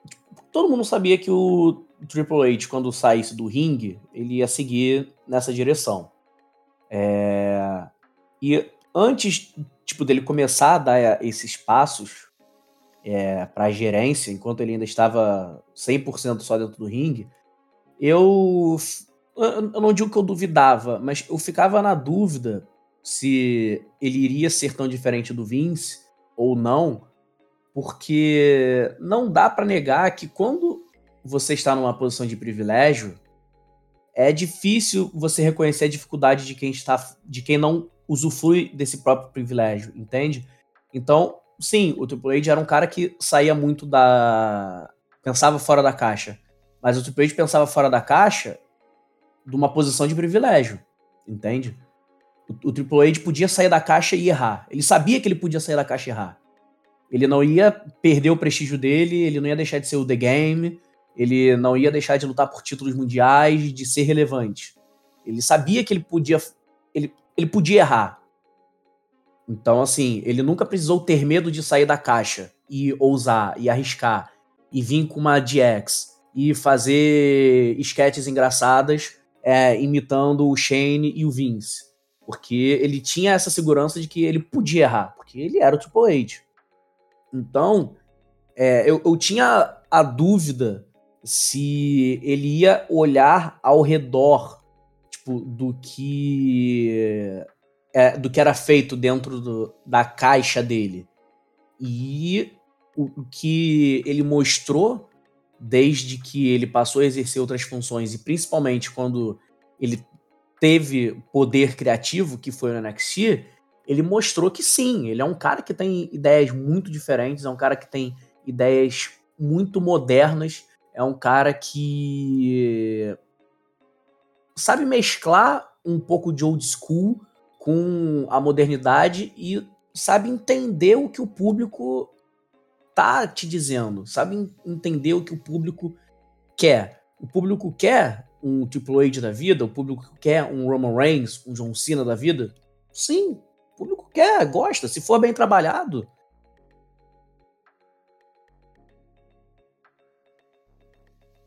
Todo mundo sabia que o Triple H, quando saísse do ringue, ele ia seguir nessa direção. É... E antes tipo, dele começar a dar esses passos é, para a gerência, enquanto ele ainda estava 100% só dentro do ringue, eu, eu não digo que eu duvidava, mas eu ficava na dúvida se ele iria ser tão diferente do Vince ou não, porque não dá para negar que quando você está numa posição de privilégio, é difícil você reconhecer a dificuldade de quem está, de quem não usufrui desse próprio privilégio, entende? Então, sim, o Triple H era um cara que saía muito da, pensava fora da caixa, mas o Triple H pensava fora da caixa de uma posição de privilégio, entende? O, o Triple H podia sair da caixa e errar. Ele sabia que ele podia sair da caixa e errar. Ele não ia perder o prestígio dele, ele não ia deixar de ser o The Game, ele não ia deixar de lutar por títulos mundiais, de ser relevante. Ele sabia que ele podia, ele, ele podia errar. Então, assim, ele nunca precisou ter medo de sair da caixa e ousar e arriscar e vir com uma DX e fazer sketches engraçadas é, imitando o Shane e o Vince. Porque ele tinha essa segurança de que ele podia errar, porque ele era o Triple H. Então, é, eu, eu tinha a dúvida se ele ia olhar ao redor tipo, do que é, do que era feito dentro do, da caixa dele. E o, o, que ele mostrou desde que ele passou a exercer outras funções, e principalmente quando ele teve poder criativo, que foi no NXT, ele mostrou que sim, ele é um cara que tem ideias muito diferentes, é um cara que tem ideias muito modernas, é um cara que sabe mesclar um pouco de old school com a modernidade e sabe entender o que o público tá te dizendo, sabe entender o que o público quer. O público quer um Triple H da vida, o público quer um Roman Reigns, um John Cena da vida. Sim, público quer, gosta, se for bem trabalhado.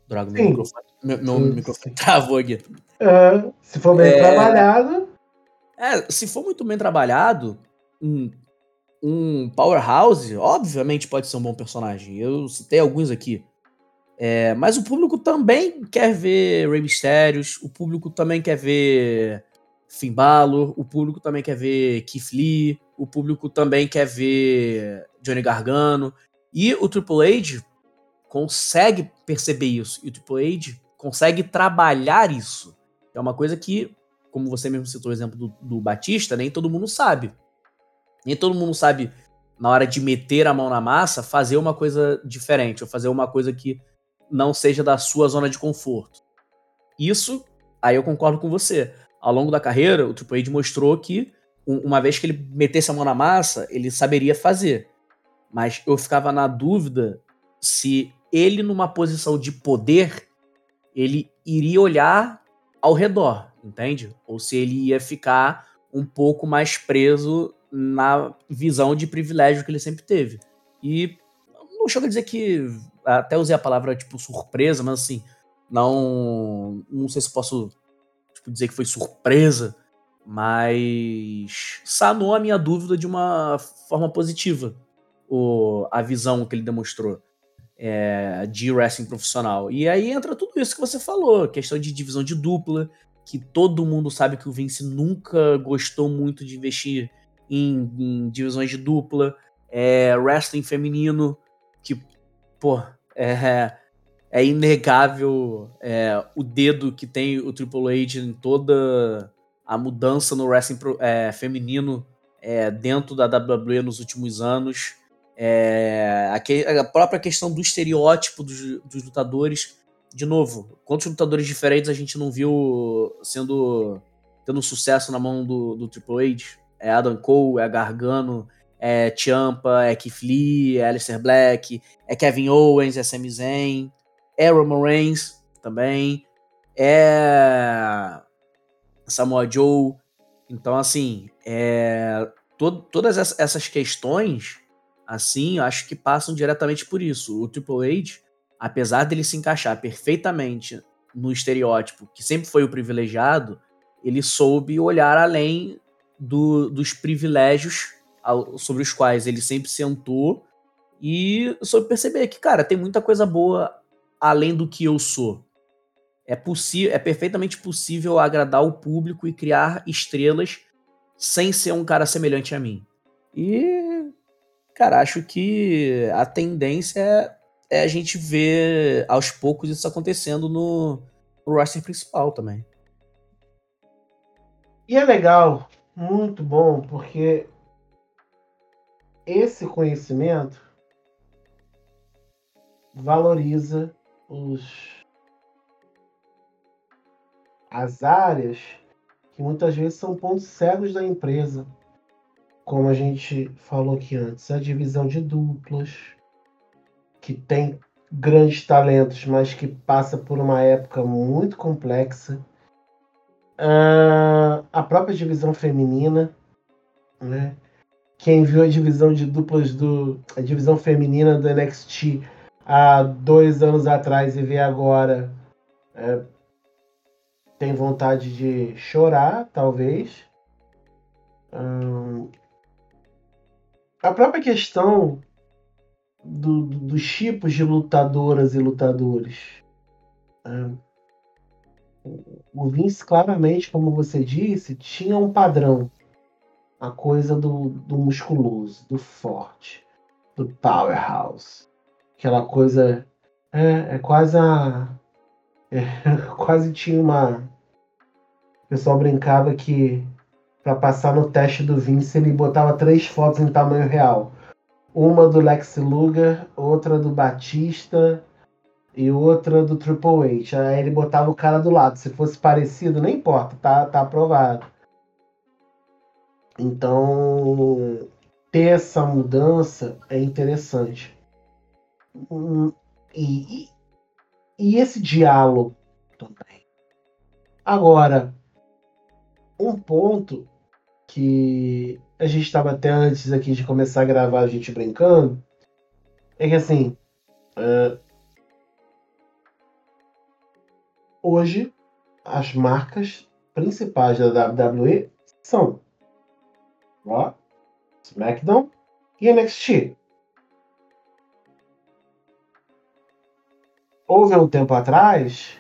Droga, meu microfone, meu, meu microfone travou aqui. É, se for bem é... trabalhado. É, se for muito bem trabalhado, um, um powerhouse, obviamente pode ser um bom personagem. Eu citei alguns aqui. É, mas o público também quer ver Rey Mystérios, o público também quer ver Finn Balor, o público também quer ver Keith Lee, o público também quer ver Johnny Gargano. E o Triple H consegue perceber isso. E o Triple H consegue trabalhar isso. É uma coisa que, como você mesmo citou o exemplo do, do Batista, nem todo mundo sabe. Nem todo mundo sabe, na hora de meter a mão na massa, fazer uma coisa diferente, ou fazer uma coisa que não seja da sua zona de conforto. Isso, aí eu concordo com você ao longo da carreira, o Triple H mostrou que, uma vez que ele metesse a mão na massa, ele saberia fazer. Mas eu ficava na dúvida se ele, numa posição de poder, ele iria olhar ao redor, entende? Ou se ele ia ficar um pouco mais preso na visão de privilégio que ele sempre teve. E não chega a dizer que. Até usei a palavra tipo surpresa, mas assim, não. Não sei se posso tipo, dizer que foi surpresa, mas sanou a minha dúvida de uma forma positiva o, a visão que ele demonstrou é, de wrestling profissional. E aí entra tudo isso que você falou, questão de divisão de dupla, que todo mundo sabe que o Vince nunca gostou muito de investir em, em divisões de dupla, é, wrestling feminino, que, pô, é, é inegável é, o dedo que tem o Triple H em toda a mudança no wrestling é, feminino é, dentro da WWE nos últimos anos. É, a, a, própria questão do estereótipo dos, dos, lutadores. De novo, quantos lutadores diferentes a gente não viu sendo tendo sucesso na mão do, do Triple H? É Adam Cole, é Gargano, é Ciampa, é Keith Lee, é Aleister Black, é Kevin Owens, é Sami Zayn, é Roman Reigns também, é Samoa Joe. Então, assim, é, to todas essas questões, assim, acho que passam diretamente por isso. O Triple H, apesar dele se encaixar perfeitamente no estereótipo que sempre foi o privilegiado, ele soube olhar além do, dos privilégios sobre os quais ele sempre sentou e soube perceber que, cara, tem muita coisa boa além do que eu sou. É, é perfeitamente possível agradar o público e criar estrelas sem ser um cara semelhante a mim. E, cara, acho que a tendência é, é a gente ver aos poucos isso acontecendo no, no roster principal também. E é legal, muito bom, porque esse conhecimento valoriza os as áreas que muitas vezes são pontos cegos da empresa. Como a gente falou aqui antes, a divisão de duplas, que tem grandes talentos, mas que passa por uma época muito complexa. Uh, a própria divisão feminina, né? Quem viu a divisão de duplas do. a divisão feminina do NXT há dois anos atrás e vê agora. É, tem vontade de chorar, talvez. Hum, a própria questão do, do, dos tipos de lutadoras e lutadores. Hum, o Vince, claramente, como você disse, tinha um padrão a coisa do, do musculoso, do forte, do powerhouse. Aquela coisa. É, é quase a. É, quase tinha uma. O pessoal brincava que para passar no teste do Vince ele botava três fotos em tamanho real. Uma do Lex Luger, outra do Batista e outra do Triple H. Aí ele botava o cara do lado. Se fosse parecido, não importa, tá, tá aprovado. Então, ter essa mudança é interessante. Hum, e, e, e esse diálogo também. Agora, um ponto que a gente estava até antes aqui de começar a gravar, a gente brincando, é que assim, uh, hoje as marcas principais da WWE são Raw, SmackDown e NXT. Houve um tempo atrás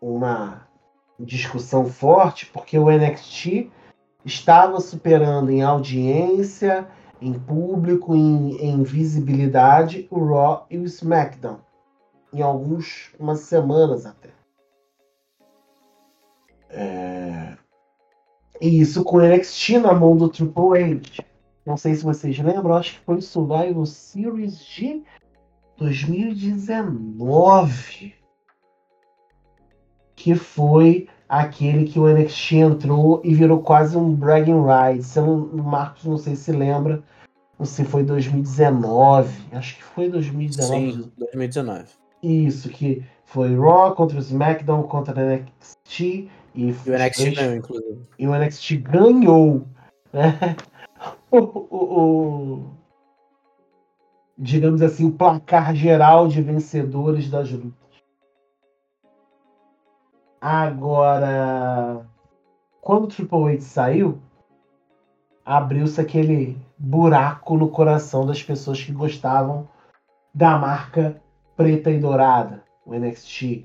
uma discussão forte porque o NXT estava superando em audiência, em público, em, em visibilidade o Raw e o SmackDown em algumas semanas até. É... E isso com o NXT na mão do Triple H. Não sei se vocês lembram, acho que foi o Survival Series de 2019. Que foi aquele que o NXT entrou e virou quase um bragging rights. Se não, o Marcos não sei se lembra, não sei se foi 2019. Acho que foi 2019. Sim, 2019. Isso, que foi Raw contra o SmackDown contra o NXT e, e o NXT ganhou, inclusive. E o NXT ganhou. Né? O, o, o, digamos assim, o placar geral de vencedores das lutas. Agora, quando o Triple H saiu, abriu-se aquele buraco no coração das pessoas que gostavam da marca preta e dourada, o NXT.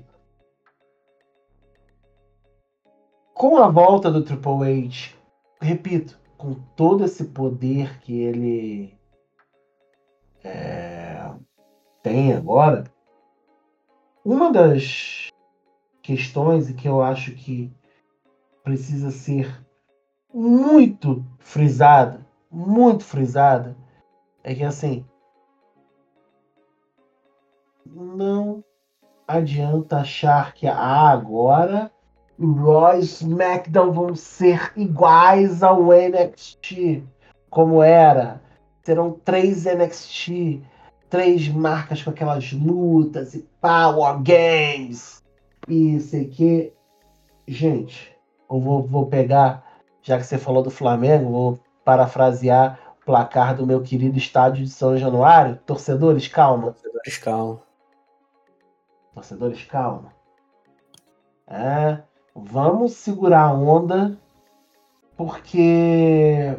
com a volta do Triple H, repito, com todo esse poder que ele é, tem agora, uma das questões e que eu acho que precisa ser muito frisada, muito frisada, é que assim. Não adianta achar que ah, agora Raw e SmackDown vão ser iguais ao NXT, como era. Serão três NXT, três marcas com aquelas lutas e Power Games e sei que. Gente, eu vou, vou pegar, já que você falou do Flamengo, vou parafrasear o placar do meu querido estádio de São Januário. Torcedores, calma. Torcedores, calma. Torcedores, calma. É, vamos segurar a onda, porque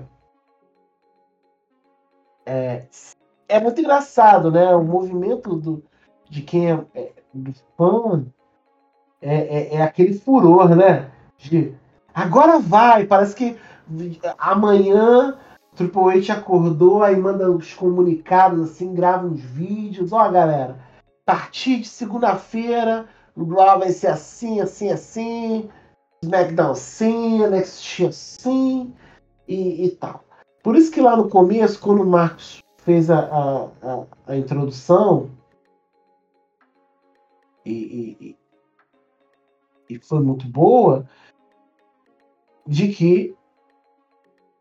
é, é muito engraçado, né? O movimento do, de quem é, é do fã é, é, é, aquele furor, né? De agora vai, parece que amanhã Triple H acordou, aí manda os comunicados assim, grava uns vídeos, ó galera, a partir de segunda-feira o Raw vai ser assim, assim, assim, SmackDown assim, NXT assim e, e tal. Por isso que lá no começo, quando o Marcos fez a, a, a, a introdução e, e, e foi muito boa, de que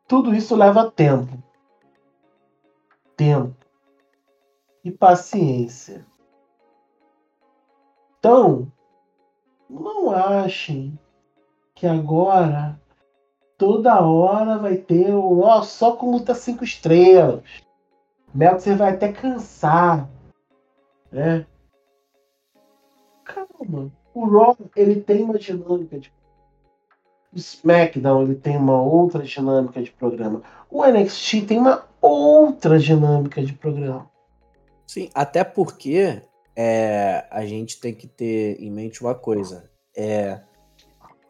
tudo isso leva tempo. Tempo. E paciência. Então, não achem que agora toda hora vai ter o ó, só com luta cinco estrelas. você vai até cansar, né? Calma. O Raw ele tem uma dinâmica de o SmackDown ele tem uma outra dinâmica de programa. O NXT tem uma outra dinâmica de programa. Sim, até porque é, a gente tem que ter em mente uma coisa. É,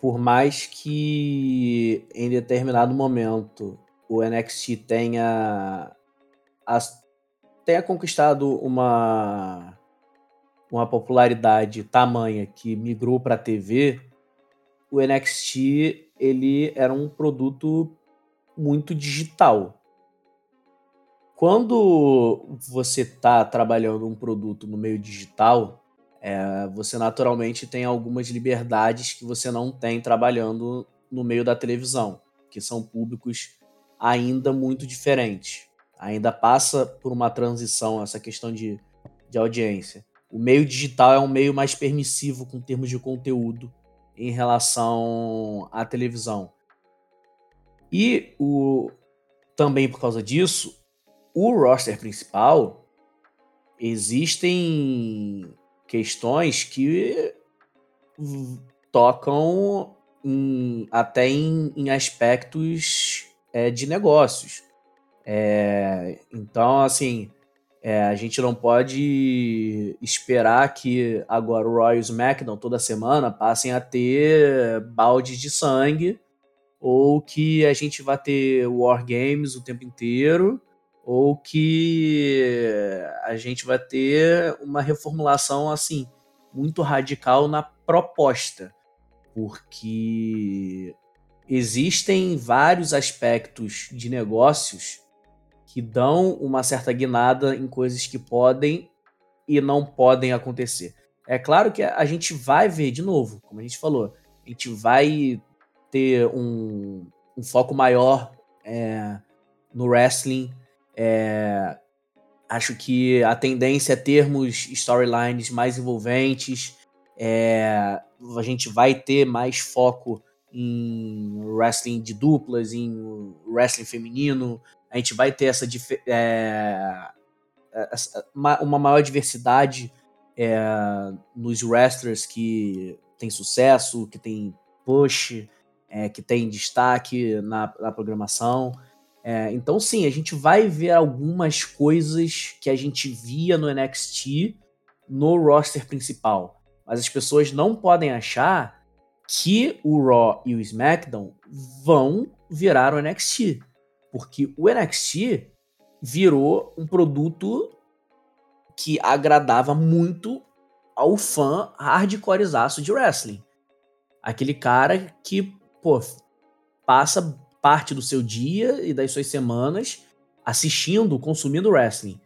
por mais que em determinado momento o NXT tenha, as, tenha conquistado uma, uma popularidade tamanha que migrou para a TV, o NXT ele era um produto muito digital. Quando você está trabalhando um produto no meio digital, é, você naturalmente tem algumas liberdades que você não tem trabalhando no meio da televisão, que são públicos ainda muito diferentes. Ainda passa por uma transição essa questão de, de audiência. O meio digital é um meio mais permissivo com termos de conteúdo em relação à televisão. E o, também por causa disso, o roster principal existem questões que tocam em, até em, em aspectos é, de negócios. É, então, assim, é, a gente não pode esperar que agora o Royal SmackDown toda semana passem a ter baldes de sangue ou que a gente vai ter War Games o tempo inteiro ou que a gente vai ter uma reformulação assim muito radical na proposta, porque existem vários aspectos de negócios que dão uma certa guinada em coisas que podem e não podem acontecer. É claro que a gente vai ver de novo, como a gente falou, a gente vai ter um, um foco maior é, no wrestling. É, acho que a tendência é termos storylines mais envolventes. É, a gente vai ter mais foco em wrestling de duplas, em wrestling feminino, a gente vai ter essa, é, essa uma maior diversidade é, nos wrestlers que tem sucesso, que tem push, é, que tem destaque na, na programação. Então, sim, a gente vai ver algumas coisas que a gente via no NXT no roster principal. Mas as pessoas não podem achar que o Raw e o SmackDown vão virar o NXT. Porque o NXT virou um produto que agradava muito ao fã hardcorezaço de wrestling. Aquele cara que, pô, passa parte do seu dia e das suas semanas assistindo, consumindo wrestling.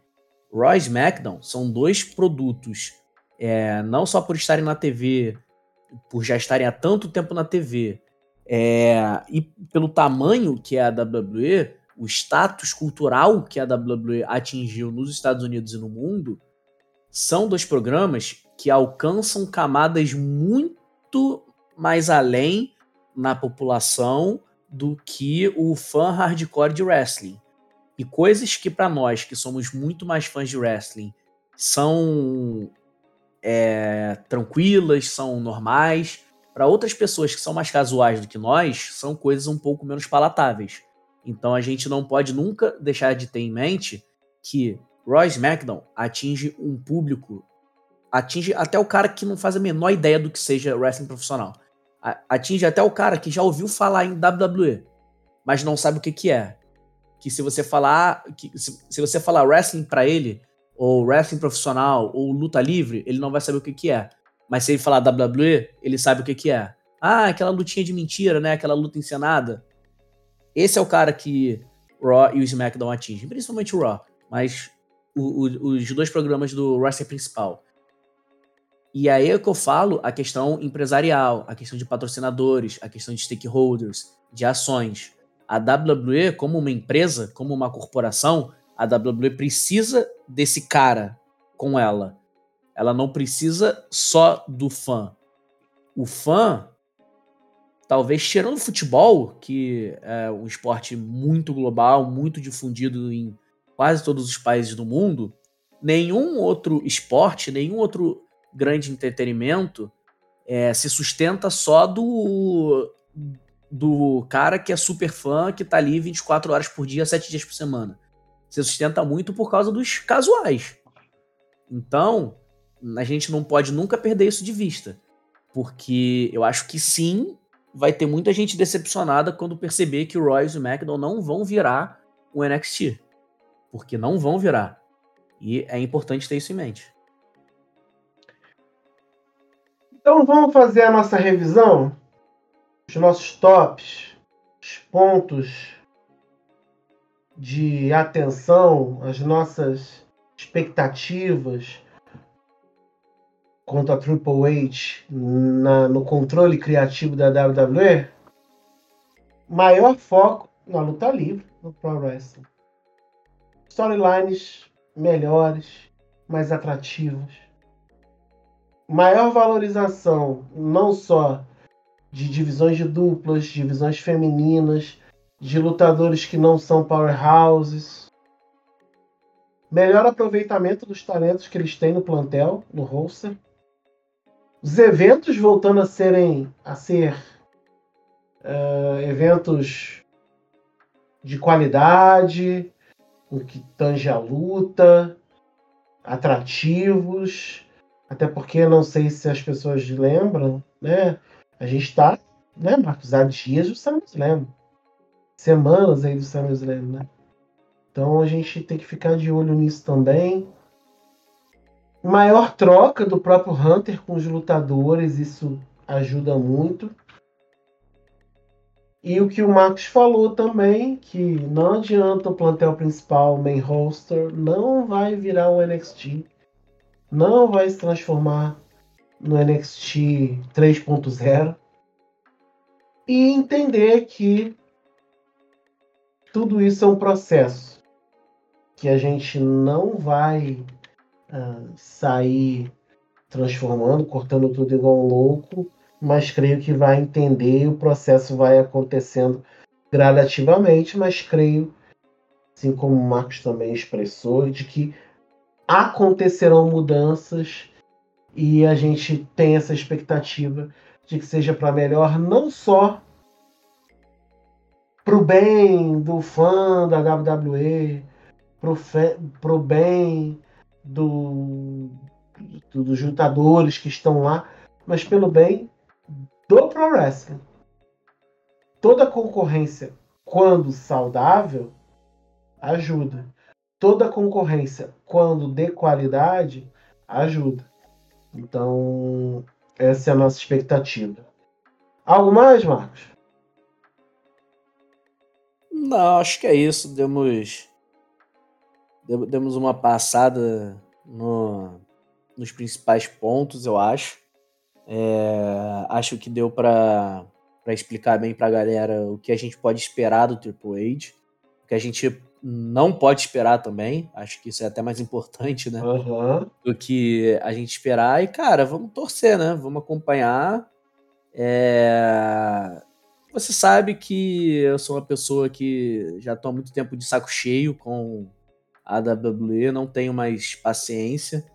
Raw e SmackDown são dois produtos, é, não só por estarem na TV, por já estarem há tanto tempo na TV, é, e pelo tamanho que é a WWE, o status cultural que a WWE atingiu nos Estados Unidos e no mundo, são dois programas que alcançam camadas muito mais além na população do que o fã hardcore de wrestling. E coisas que para nós, que somos muito mais fãs de wrestling, são é, tranquilas, são normais, para outras pessoas que são mais casuais do que nós, são coisas um pouco menos palatáveis. Então a gente não pode nunca deixar de ter em mente que Roy SmackDown atinge um público, atinge até o cara que não faz a menor ideia do que seja wrestling profissional. Atinge até o cara que já ouviu falar em WWE, mas não sabe o que, que é. Que se você falar, que se, se você falar wrestling para ele, ou wrestling profissional, ou luta livre, ele não vai saber o que, que é. Mas se ele falar WWE, ele sabe o que, que é. Ah, aquela lutinha de mentira, né? Aquela luta encenada. Esse é o cara que Raw e o SmackDown atingem, principalmente o Raw, mas o, o, os dois programas do roster principal. E aí é que eu falo a questão empresarial, a questão de patrocinadores, a questão de stakeholders, de ações. A WWE, como uma empresa, como uma corporação, a WWE precisa desse cara com ela. Ela não precisa só do fã. O fã talvez tirando o futebol, que é um esporte muito global, muito difundido em quase todos os países do mundo, nenhum outro esporte, nenhum outro grande entretenimento é, se sustenta só do do cara que é super fã, que tá ali 24 horas por dia, 7 dias por semana. Se sustenta muito por causa dos casuais. Então, a gente não pode nunca perder isso de vista. Porque eu acho que sim, vai ter muita gente decepcionada quando perceber que o Royce e o McDonald não vão virar o NXT. Porque não vão virar. E é importante ter isso em mente. Então vamos fazer a nossa revisão? Os nossos tops, os pontos de atenção, as nossas expectativas quanto a Triple H na, no controle criativo da WWE, maior foco na luta livre, no Pro Wrestling. Storylines melhores, mais atrativas. Maior valorização não só de divisões de duplas, divisões femininas, de lutadores que não são powerhouses. Melhor aproveitamento dos talentos que eles têm no plantel, no roster os eventos voltando a serem a ser uh, eventos de qualidade, o que tange a luta, atrativos, até porque não sei se as pessoas lembram, né? A gente está, né, Marcos, há dias do SummerSlam. Semanas aí do SummerSlam, né? Então a gente tem que ficar de olho nisso também maior troca do próprio Hunter com os lutadores, isso ajuda muito. E o que o Marcos falou também, que não adianta o plantel principal, main roster, não vai virar o NXT, não vai se transformar no NXT 3.0. E entender que tudo isso é um processo, que a gente não vai sair transformando, cortando tudo igual um louco, mas creio que vai entender, o processo vai acontecendo gradativamente, mas creio, assim como o Marcos também expressou, de que acontecerão mudanças e a gente tem essa expectativa de que seja para melhor, não só para o bem do fã da WWE, para o bem do, do, dos lutadores que estão lá, mas pelo bem do Pro Wrestling. Toda concorrência, quando saudável, ajuda. Toda concorrência, quando de qualidade, ajuda. Então, essa é a nossa expectativa. Algo mais, Marcos? Não, acho que é isso. Demos demos uma passada no, nos principais pontos, eu acho. É, acho que deu para explicar bem para a galera o que a gente pode esperar do Triple H, o que a gente não pode esperar também. Acho que isso é até mais importante, né? Uhum. Do que a gente esperar. E, cara, vamos torcer, né? Vamos acompanhar. É... Você sabe que eu sou uma pessoa que já estou há muito tempo de saco cheio com a WWE, não tenho mais paciência.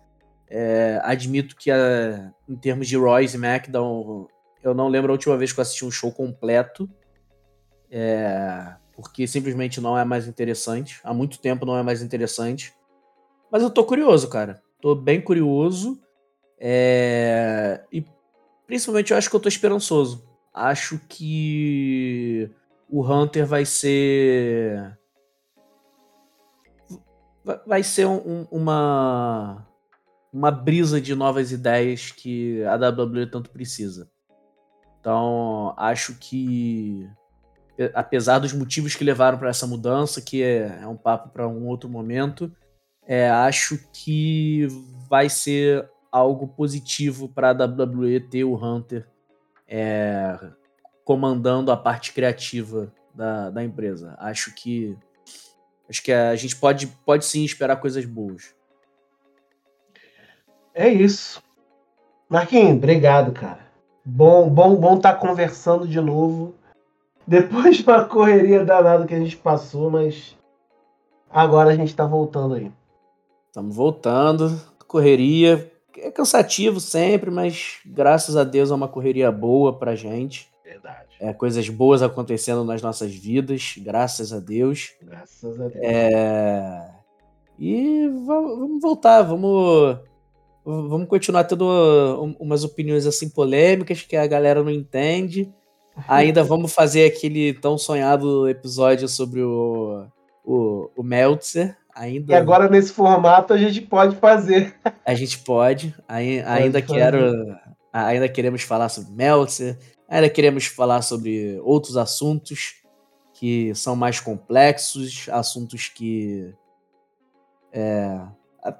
É, admito que a, em termos de Royce e SmackDown, eu não lembro a última vez que eu assisti um show completo. É, porque simplesmente não é mais interessante. Há muito tempo não é mais interessante. Mas eu tô curioso, cara. Tô bem curioso. É, e principalmente eu acho que eu tô esperançoso. Acho que o Hunter vai ser. Vai ser um, uma uma brisa de novas ideias que a WWE tanto precisa. Então, acho que apesar dos motivos que levaram para essa mudança, que é, é um papo para um outro momento, é, acho que vai ser algo positivo para a WWE ter o Hunter é, comandando a parte criativa da, da empresa. Acho que acho que a gente pode, pode sim esperar coisas boas. É isso. Marquinhos, obrigado, cara. Bom, bom, bom estar tá conversando de novo. Depois de uma correria danada que a gente passou, mas agora a gente tá voltando aí. Estamos voltando. Correria. É cansativo sempre, mas graças a Deus é uma correria boa pra gente. Verdade. É, coisas boas acontecendo nas nossas vidas, graças a Deus. Graças a Deus. É... E vamos voltar, vamos Vamos continuar tendo umas opiniões assim polêmicas que a galera não entende. Ainda vamos fazer aquele tão sonhado episódio sobre o, o, o Meltzer. Ainda... E agora nesse formato a gente pode fazer. A gente pode. ainda quero. Ainda queremos falar sobre Meltzer. Ainda queremos falar sobre outros assuntos que são mais complexos, assuntos que é,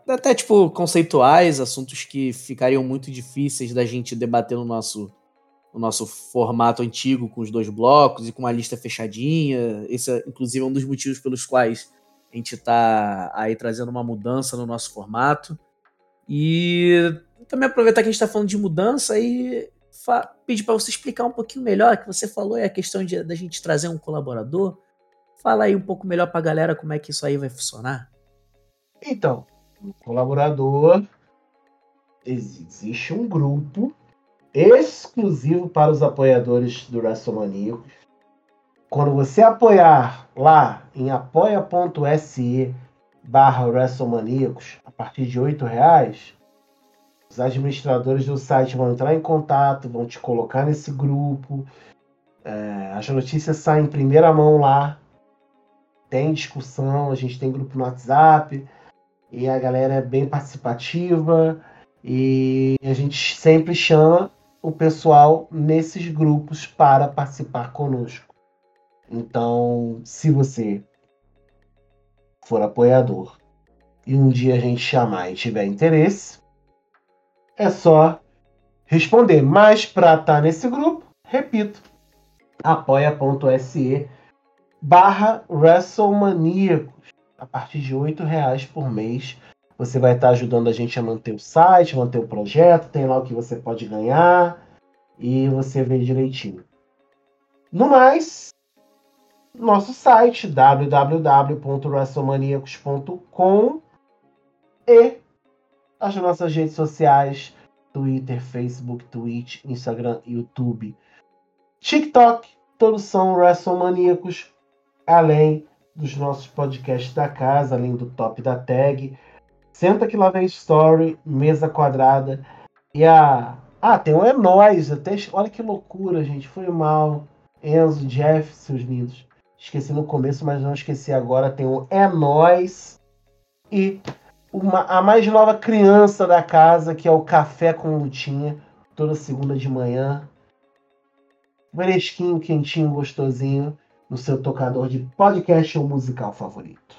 até tipo conceituais, assuntos que ficariam muito difíceis da gente debater no nosso no nosso formato antigo com os dois blocos e com uma lista fechadinha. Esse é inclusive um dos motivos pelos quais a gente está aí trazendo uma mudança no nosso formato. E também aproveitar que a gente está falando de mudança e pedir para você explicar um pouquinho melhor, que você falou é a questão de da gente trazer um colaborador. Fala aí um pouco melhor para a galera como é que isso aí vai funcionar. Então, colaborador, existe um grupo exclusivo para os apoiadores do WrestleManiacos. Quando você apoiar lá em apoia.se barra WrestleManiacos, a partir de R$ reais, os administradores do site vão entrar em contato, vão te colocar nesse grupo. É, as notícias saem em primeira mão lá. Tem discussão, a gente tem grupo no WhatsApp e a galera é bem participativa e a gente sempre chama o pessoal nesses grupos para participar conosco. Então, se você for apoiador e um dia a gente chamar e tiver interesse, é só responder. Mas para estar tá nesse grupo, repito, apoia.se barra WrestleManiacos a partir de R$ reais por mês. Você vai estar ajudando a gente a manter o site, manter o projeto, tem lá o que você pode ganhar e você vê direitinho. No mais, nosso site www.wrestlemaniacos.com e as nossas redes sociais, Twitter, Facebook, Twitch, Instagram, YouTube, TikTok, todos são WrestleManiacos, além dos nossos podcasts da casa, além do top da tag. Senta que lá vem Story, mesa quadrada. E a. Ah, tem um É Nóis. Até... Olha que loucura, gente. Foi mal. Enzo, Jeff, seus lindos. Esqueci no começo, mas não esqueci agora. Tem um É Nóis. E uma, a mais nova criança da casa, que é o Café com Lutinha. Toda segunda de manhã. Fresquinho, quentinho, gostosinho no seu tocador de podcast ou musical favorito.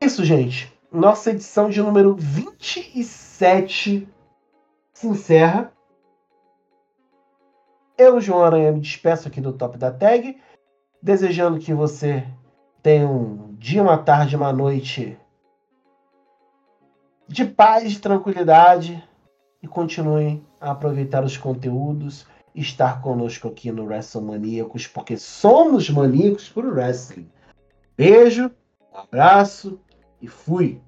E isso, gente. Nossa edição de número 27 se encerra. Eu, João Aranha, me despeço aqui do Top da Tag, desejando que você tenha um dia, uma tarde, uma noite de paz, de tranquilidade e continuem a aproveitar os conteúdos estar conosco aqui no WrestleManiacos, porque somos maníacos por wrestling. Beijo, abraço e fui!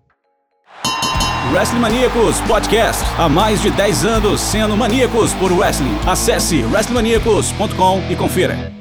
Wrestling Maníacos Podcast. Há mais de 10 anos sendo maníacos por wrestling. Acesse wrestlingmaníacos.com e confira.